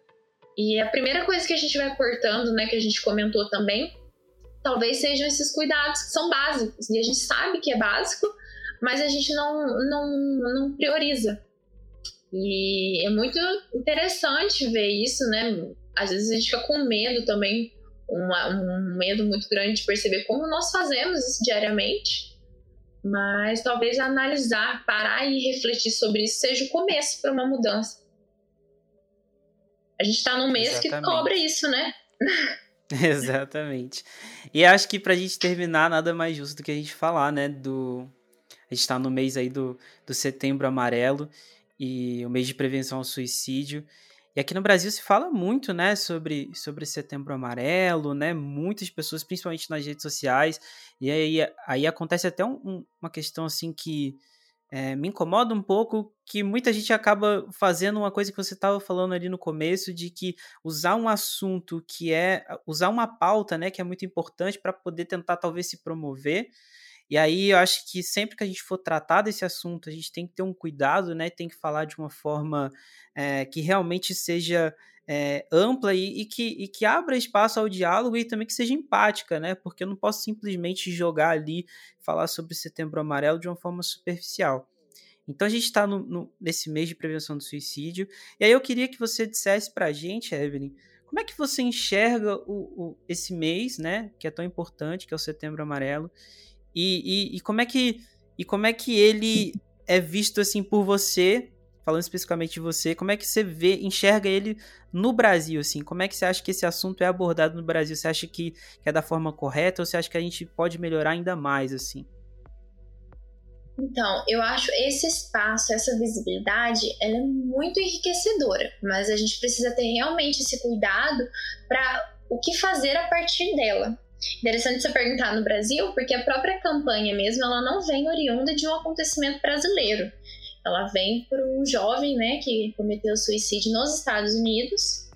E a primeira coisa que a gente vai cortando, né, que a gente comentou também, talvez sejam esses cuidados que são básicos. E a gente sabe que é básico, mas a gente não, não, não prioriza. E é muito interessante ver isso, né? Às vezes a gente fica com medo também, uma, um medo muito grande de perceber como nós fazemos isso diariamente. Mas talvez analisar, parar e refletir sobre isso seja o começo para uma mudança. A gente tá num mês Exatamente. que cobra isso, né? Exatamente. E acho que pra gente terminar, nada mais justo do que a gente falar, né, do, A gente está no mês aí do, do setembro amarelo e o mês de prevenção ao suicídio. E aqui no Brasil se fala muito, né, sobre, sobre setembro amarelo, né, muitas pessoas, principalmente nas redes sociais, e aí, aí acontece até um, um, uma questão, assim, que é, me incomoda um pouco, que muita gente acaba fazendo uma coisa que você estava falando ali no começo, de que usar um assunto que é, usar uma pauta, né, que é muito importante para poder tentar talvez se promover, e aí eu acho que sempre que a gente for tratar desse assunto, a gente tem que ter um cuidado, né? Tem que falar de uma forma é, que realmente seja é, ampla e, e, que, e que abra espaço ao diálogo e também que seja empática, né? Porque eu não posso simplesmente jogar ali, falar sobre setembro amarelo de uma forma superficial. Então a gente está nesse mês de prevenção do suicídio. E aí eu queria que você dissesse para a gente, Evelyn, como é que você enxerga o, o, esse mês, né? Que é tão importante, que é o setembro amarelo. E, e, e, como é que e como é que ele é visto assim por você, falando especificamente de você, como é que você vê, enxerga ele no Brasil assim? Como é que você acha que esse assunto é abordado no Brasil? Você acha que, que é da forma correta ou você acha que a gente pode melhorar ainda mais assim? Então, eu acho esse espaço, essa visibilidade, ela é muito enriquecedora, mas a gente precisa ter realmente esse cuidado para o que fazer a partir dela. Interessante você perguntar no Brasil, porque a própria campanha mesmo, ela não vem oriunda de um acontecimento brasileiro. Ela vem para um jovem, né, que cometeu suicídio nos Estados Unidos,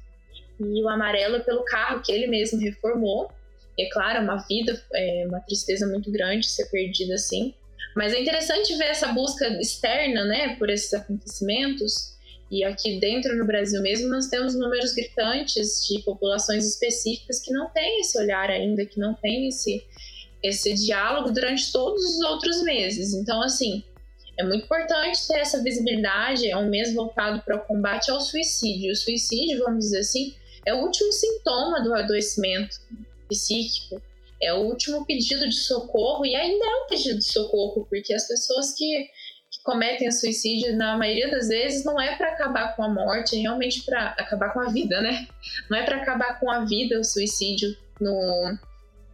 e o amarelo é pelo carro que ele mesmo reformou. E, é claro, uma vida, é uma tristeza muito grande ser perdido assim. Mas é interessante ver essa busca externa, né, por esses acontecimentos, e aqui dentro no Brasil mesmo, nós temos números gritantes de populações específicas que não têm esse olhar ainda, que não têm esse, esse diálogo durante todos os outros meses. Então, assim, é muito importante ter essa visibilidade. É um mês voltado para o combate ao suicídio. O suicídio, vamos dizer assim, é o último sintoma do adoecimento psíquico. É o último pedido de socorro e ainda é um pedido de socorro, porque as pessoas que que cometem suicídio, na maioria das vezes, não é para acabar com a morte, é realmente para acabar com a vida, né? Não é para acabar com a vida o suicídio no,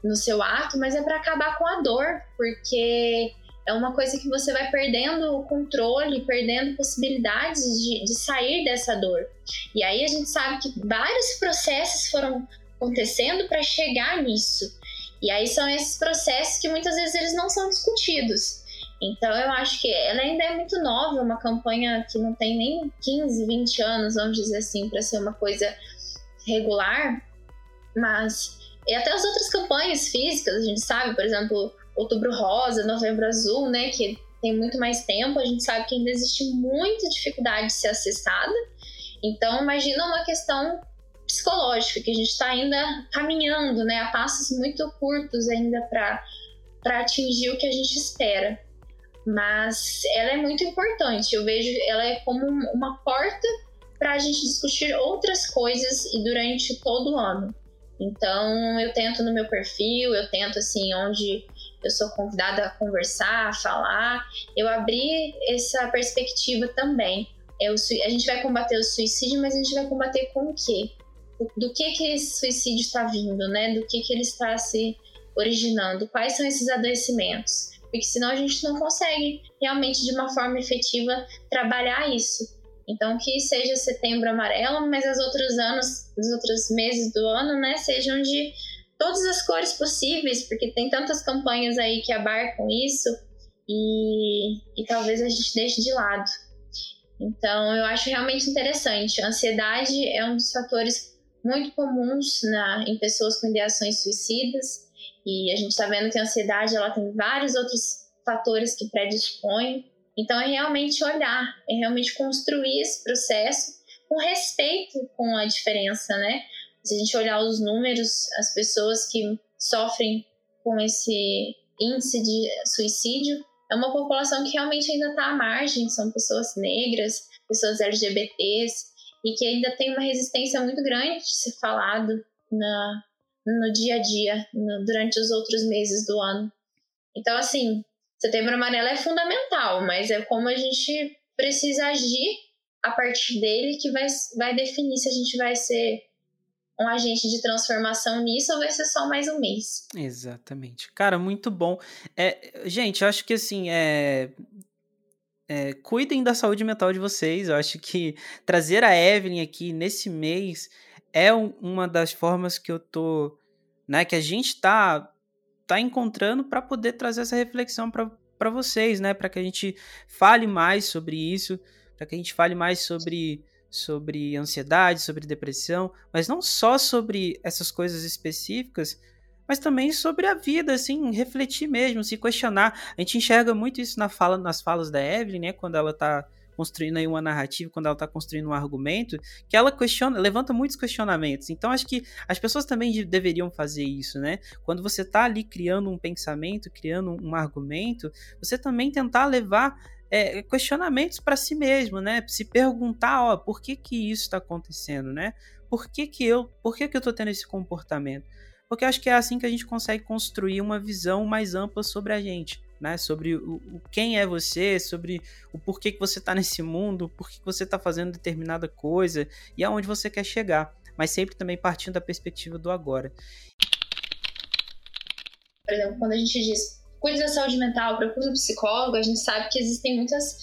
no seu ato, mas é para acabar com a dor, porque é uma coisa que você vai perdendo o controle, perdendo possibilidades de, de sair dessa dor. E aí a gente sabe que vários processos foram acontecendo para chegar nisso. E aí são esses processos que muitas vezes eles não são discutidos. Então eu acho que ela ainda é muito nova, uma campanha que não tem nem 15, 20 anos, vamos dizer assim, para ser uma coisa regular, mas e até as outras campanhas físicas, a gente sabe, por exemplo, Outubro Rosa, Novembro Azul, né, que tem muito mais tempo, a gente sabe que ainda existe muita dificuldade de ser acessada. Então, imagina uma questão psicológica, que a gente está ainda caminhando, né, a passos muito curtos ainda para atingir o que a gente espera mas ela é muito importante. Eu vejo ela é como uma porta para a gente discutir outras coisas e durante todo o ano. Então eu tento no meu perfil, eu tento assim onde eu sou convidada a conversar, a falar, eu abri essa perspectiva também. É o, a gente vai combater o suicídio, mas a gente vai combater com o quê? Do, que que esse suicídio está vindo, né? Do que que ele está se originando? Quais são esses adoecimentos? Porque senão a gente não consegue realmente de uma forma efetiva trabalhar isso. Então que seja setembro amarelo, mas os outros anos, os outros meses do ano, né, sejam de todas as cores possíveis, porque tem tantas campanhas aí que abarcam isso e, e talvez a gente deixe de lado. Então eu acho realmente interessante. A ansiedade é um dos fatores muito comuns na, em pessoas com ideações suicidas. E a gente está vendo que a ansiedade ela tem vários outros fatores que predispõem. Então, é realmente olhar, é realmente construir esse processo com respeito com a diferença, né? Se a gente olhar os números, as pessoas que sofrem com esse índice de suicídio, é uma população que realmente ainda está à margem, são pessoas negras, pessoas LGBTs, e que ainda tem uma resistência muito grande de ser falado na, no dia a dia, no, durante os outros meses do ano. Então, assim, setembro amarelo é fundamental, mas é como a gente precisa agir a partir dele que vai, vai definir se a gente vai ser um agente de transformação nisso ou vai ser só mais um mês? Exatamente. Cara, muito bom. É, gente, acho que assim, é, é, cuidem da saúde mental de vocês. Eu acho que trazer a Evelyn aqui nesse mês é um, uma das formas que eu tô, né, que a gente tá tá encontrando para poder trazer essa reflexão para vocês, né, para que a gente fale mais sobre isso, para que a gente fale mais sobre sobre ansiedade, sobre depressão, mas não só sobre essas coisas específicas, mas também sobre a vida, assim, refletir mesmo, se questionar. A gente enxerga muito isso na fala, nas falas da Evelyn, né, quando ela está construindo aí uma narrativa, quando ela está construindo um argumento, que ela questiona, levanta muitos questionamentos. Então acho que as pessoas também deveriam fazer isso, né? Quando você está ali criando um pensamento, criando um argumento, você também tentar levar é, questionamentos para si mesmo, né? Se perguntar, ó, por que que isso está acontecendo, né? Por que que eu, por que que eu tô tendo esse comportamento? Porque acho que é assim que a gente consegue construir uma visão mais ampla sobre a gente, né? Sobre o, o quem é você, sobre o porquê que você está nesse mundo, por que você está fazendo determinada coisa e aonde você quer chegar, mas sempre também partindo da perspectiva do agora. Por exemplo, quando a gente diz cuide da saúde mental, procure um psicólogo, a gente sabe que existem muitas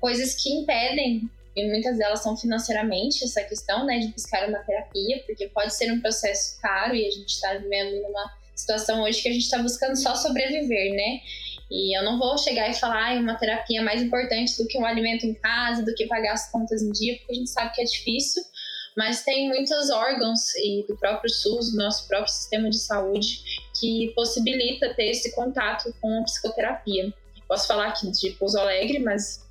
coisas que impedem, e muitas delas são financeiramente, essa questão, né, de buscar uma terapia, porque pode ser um processo caro e a gente está vivendo numa situação hoje que a gente está buscando só sobreviver, né? E eu não vou chegar e falar ah, uma terapia é mais importante do que um alimento em casa, do que pagar as contas em dia, porque a gente sabe que é difícil mas tem muitos órgãos e do próprio SUS, do nosso próprio sistema de saúde, que possibilita ter esse contato com a psicoterapia. Posso falar aqui de Pouso Alegre, mas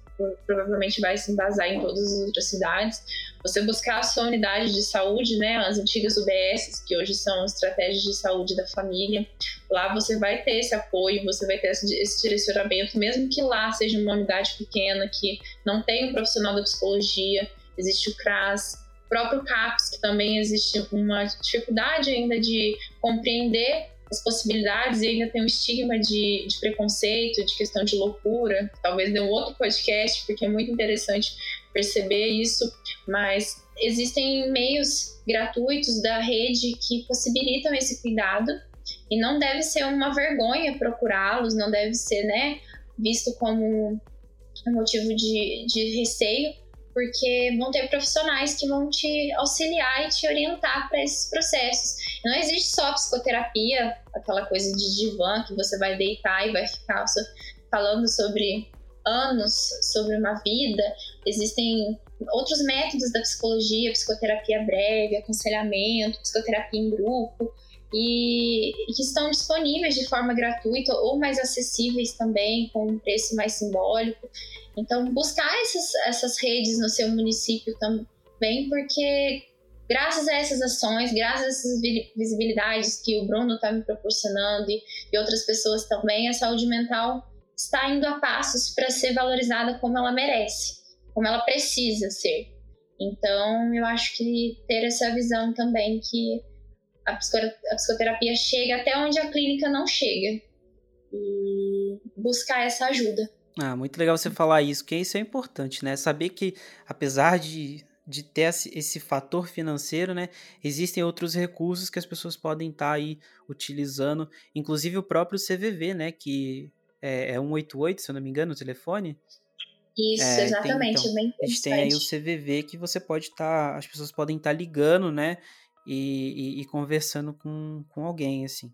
provavelmente vai se embasar em todas as outras cidades. Você buscar a sua unidade de saúde, né, as antigas UBS, que hoje são estratégias de saúde da família, lá você vai ter esse apoio, você vai ter esse direcionamento, mesmo que lá seja uma unidade pequena, que não tem um profissional da psicologia, existe o CRAS, próprio CAPS, que também existe uma dificuldade ainda de compreender as possibilidades e ainda tem um estigma de, de preconceito, de questão de loucura. Talvez dê um outro podcast, porque é muito interessante perceber isso, mas existem meios gratuitos da rede que possibilitam esse cuidado e não deve ser uma vergonha procurá-los, não deve ser né, visto como um motivo de, de receio, porque vão ter profissionais que vão te auxiliar e te orientar para esses processos. Não existe só psicoterapia, aquela coisa de divã que você vai deitar e vai ficar falando sobre anos, sobre uma vida. Existem outros métodos da psicologia, psicoterapia breve, aconselhamento, psicoterapia em grupo. E, e que estão disponíveis de forma gratuita ou mais acessíveis também, com um preço mais simbólico. Então, buscar essas, essas redes no seu município também, porque graças a essas ações, graças a essas visibilidades que o Bruno está me proporcionando e, e outras pessoas também, a saúde mental está indo a passos para ser valorizada como ela merece, como ela precisa ser. Então, eu acho que ter essa visão também que a psicoterapia chega até onde a clínica não chega e buscar essa ajuda. Ah, muito legal você falar isso, porque isso é importante, né? Saber que, apesar de, de ter esse, esse fator financeiro, né? Existem outros recursos que as pessoas podem estar tá aí utilizando, inclusive o próprio CVV, né? Que é, é 188, se eu não me engano, o telefone. Isso, é, exatamente. Tem, então, bem a gente tem aí o CVV que você pode estar, tá, as pessoas podem estar tá ligando, né? E, e, e, conversando com, com alguém, assim.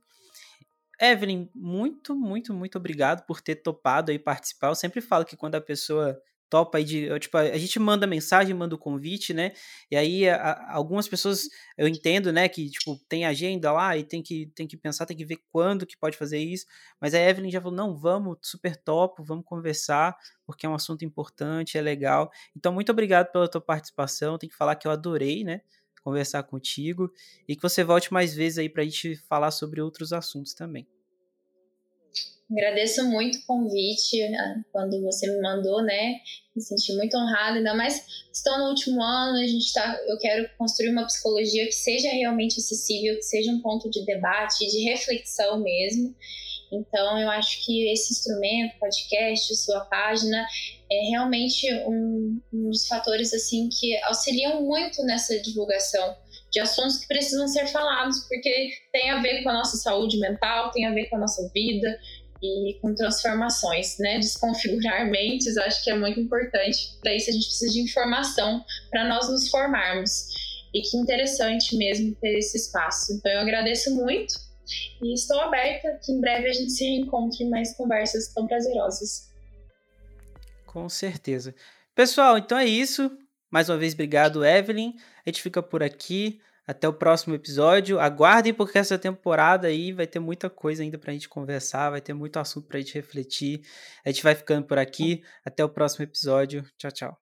Evelyn, muito, muito, muito obrigado por ter topado aí participar. Eu sempre falo que quando a pessoa topa aí de. Tipo, a gente manda mensagem, manda o convite, né? E aí a, algumas pessoas eu entendo, né, que tipo, tem agenda lá e tem que, tem que pensar, tem que ver quando que pode fazer isso. Mas a Evelyn já falou: não, vamos, super top, vamos conversar, porque é um assunto importante, é legal. Então, muito obrigado pela tua participação. Tem que falar que eu adorei, né? conversar contigo e que você volte mais vezes aí para a gente falar sobre outros assuntos também. Agradeço muito o convite né, quando você me mandou, né? Me senti muito honrada, ainda mais estou no último ano, a gente tá, eu quero construir uma psicologia que seja realmente acessível, que seja um ponto de debate, de reflexão mesmo. Então, eu acho que esse instrumento, podcast, sua página, é realmente um, um dos fatores assim que auxiliam muito nessa divulgação de assuntos que precisam ser falados, porque tem a ver com a nossa saúde mental, tem a ver com a nossa vida e com transformações, né? Desconfigurar mentes, acho que é muito importante. Para isso a gente precisa de informação para nós nos formarmos. E que interessante mesmo ter esse espaço. Então eu agradeço muito e estou aberta que em breve a gente se reencontre em mais conversas tão prazerosas. Com certeza. Pessoal, então é isso. Mais uma vez, obrigado, Evelyn. A gente fica por aqui. Até o próximo episódio. Aguardem, porque essa temporada aí vai ter muita coisa ainda pra gente conversar, vai ter muito assunto pra gente refletir. A gente vai ficando por aqui. Até o próximo episódio. Tchau, tchau.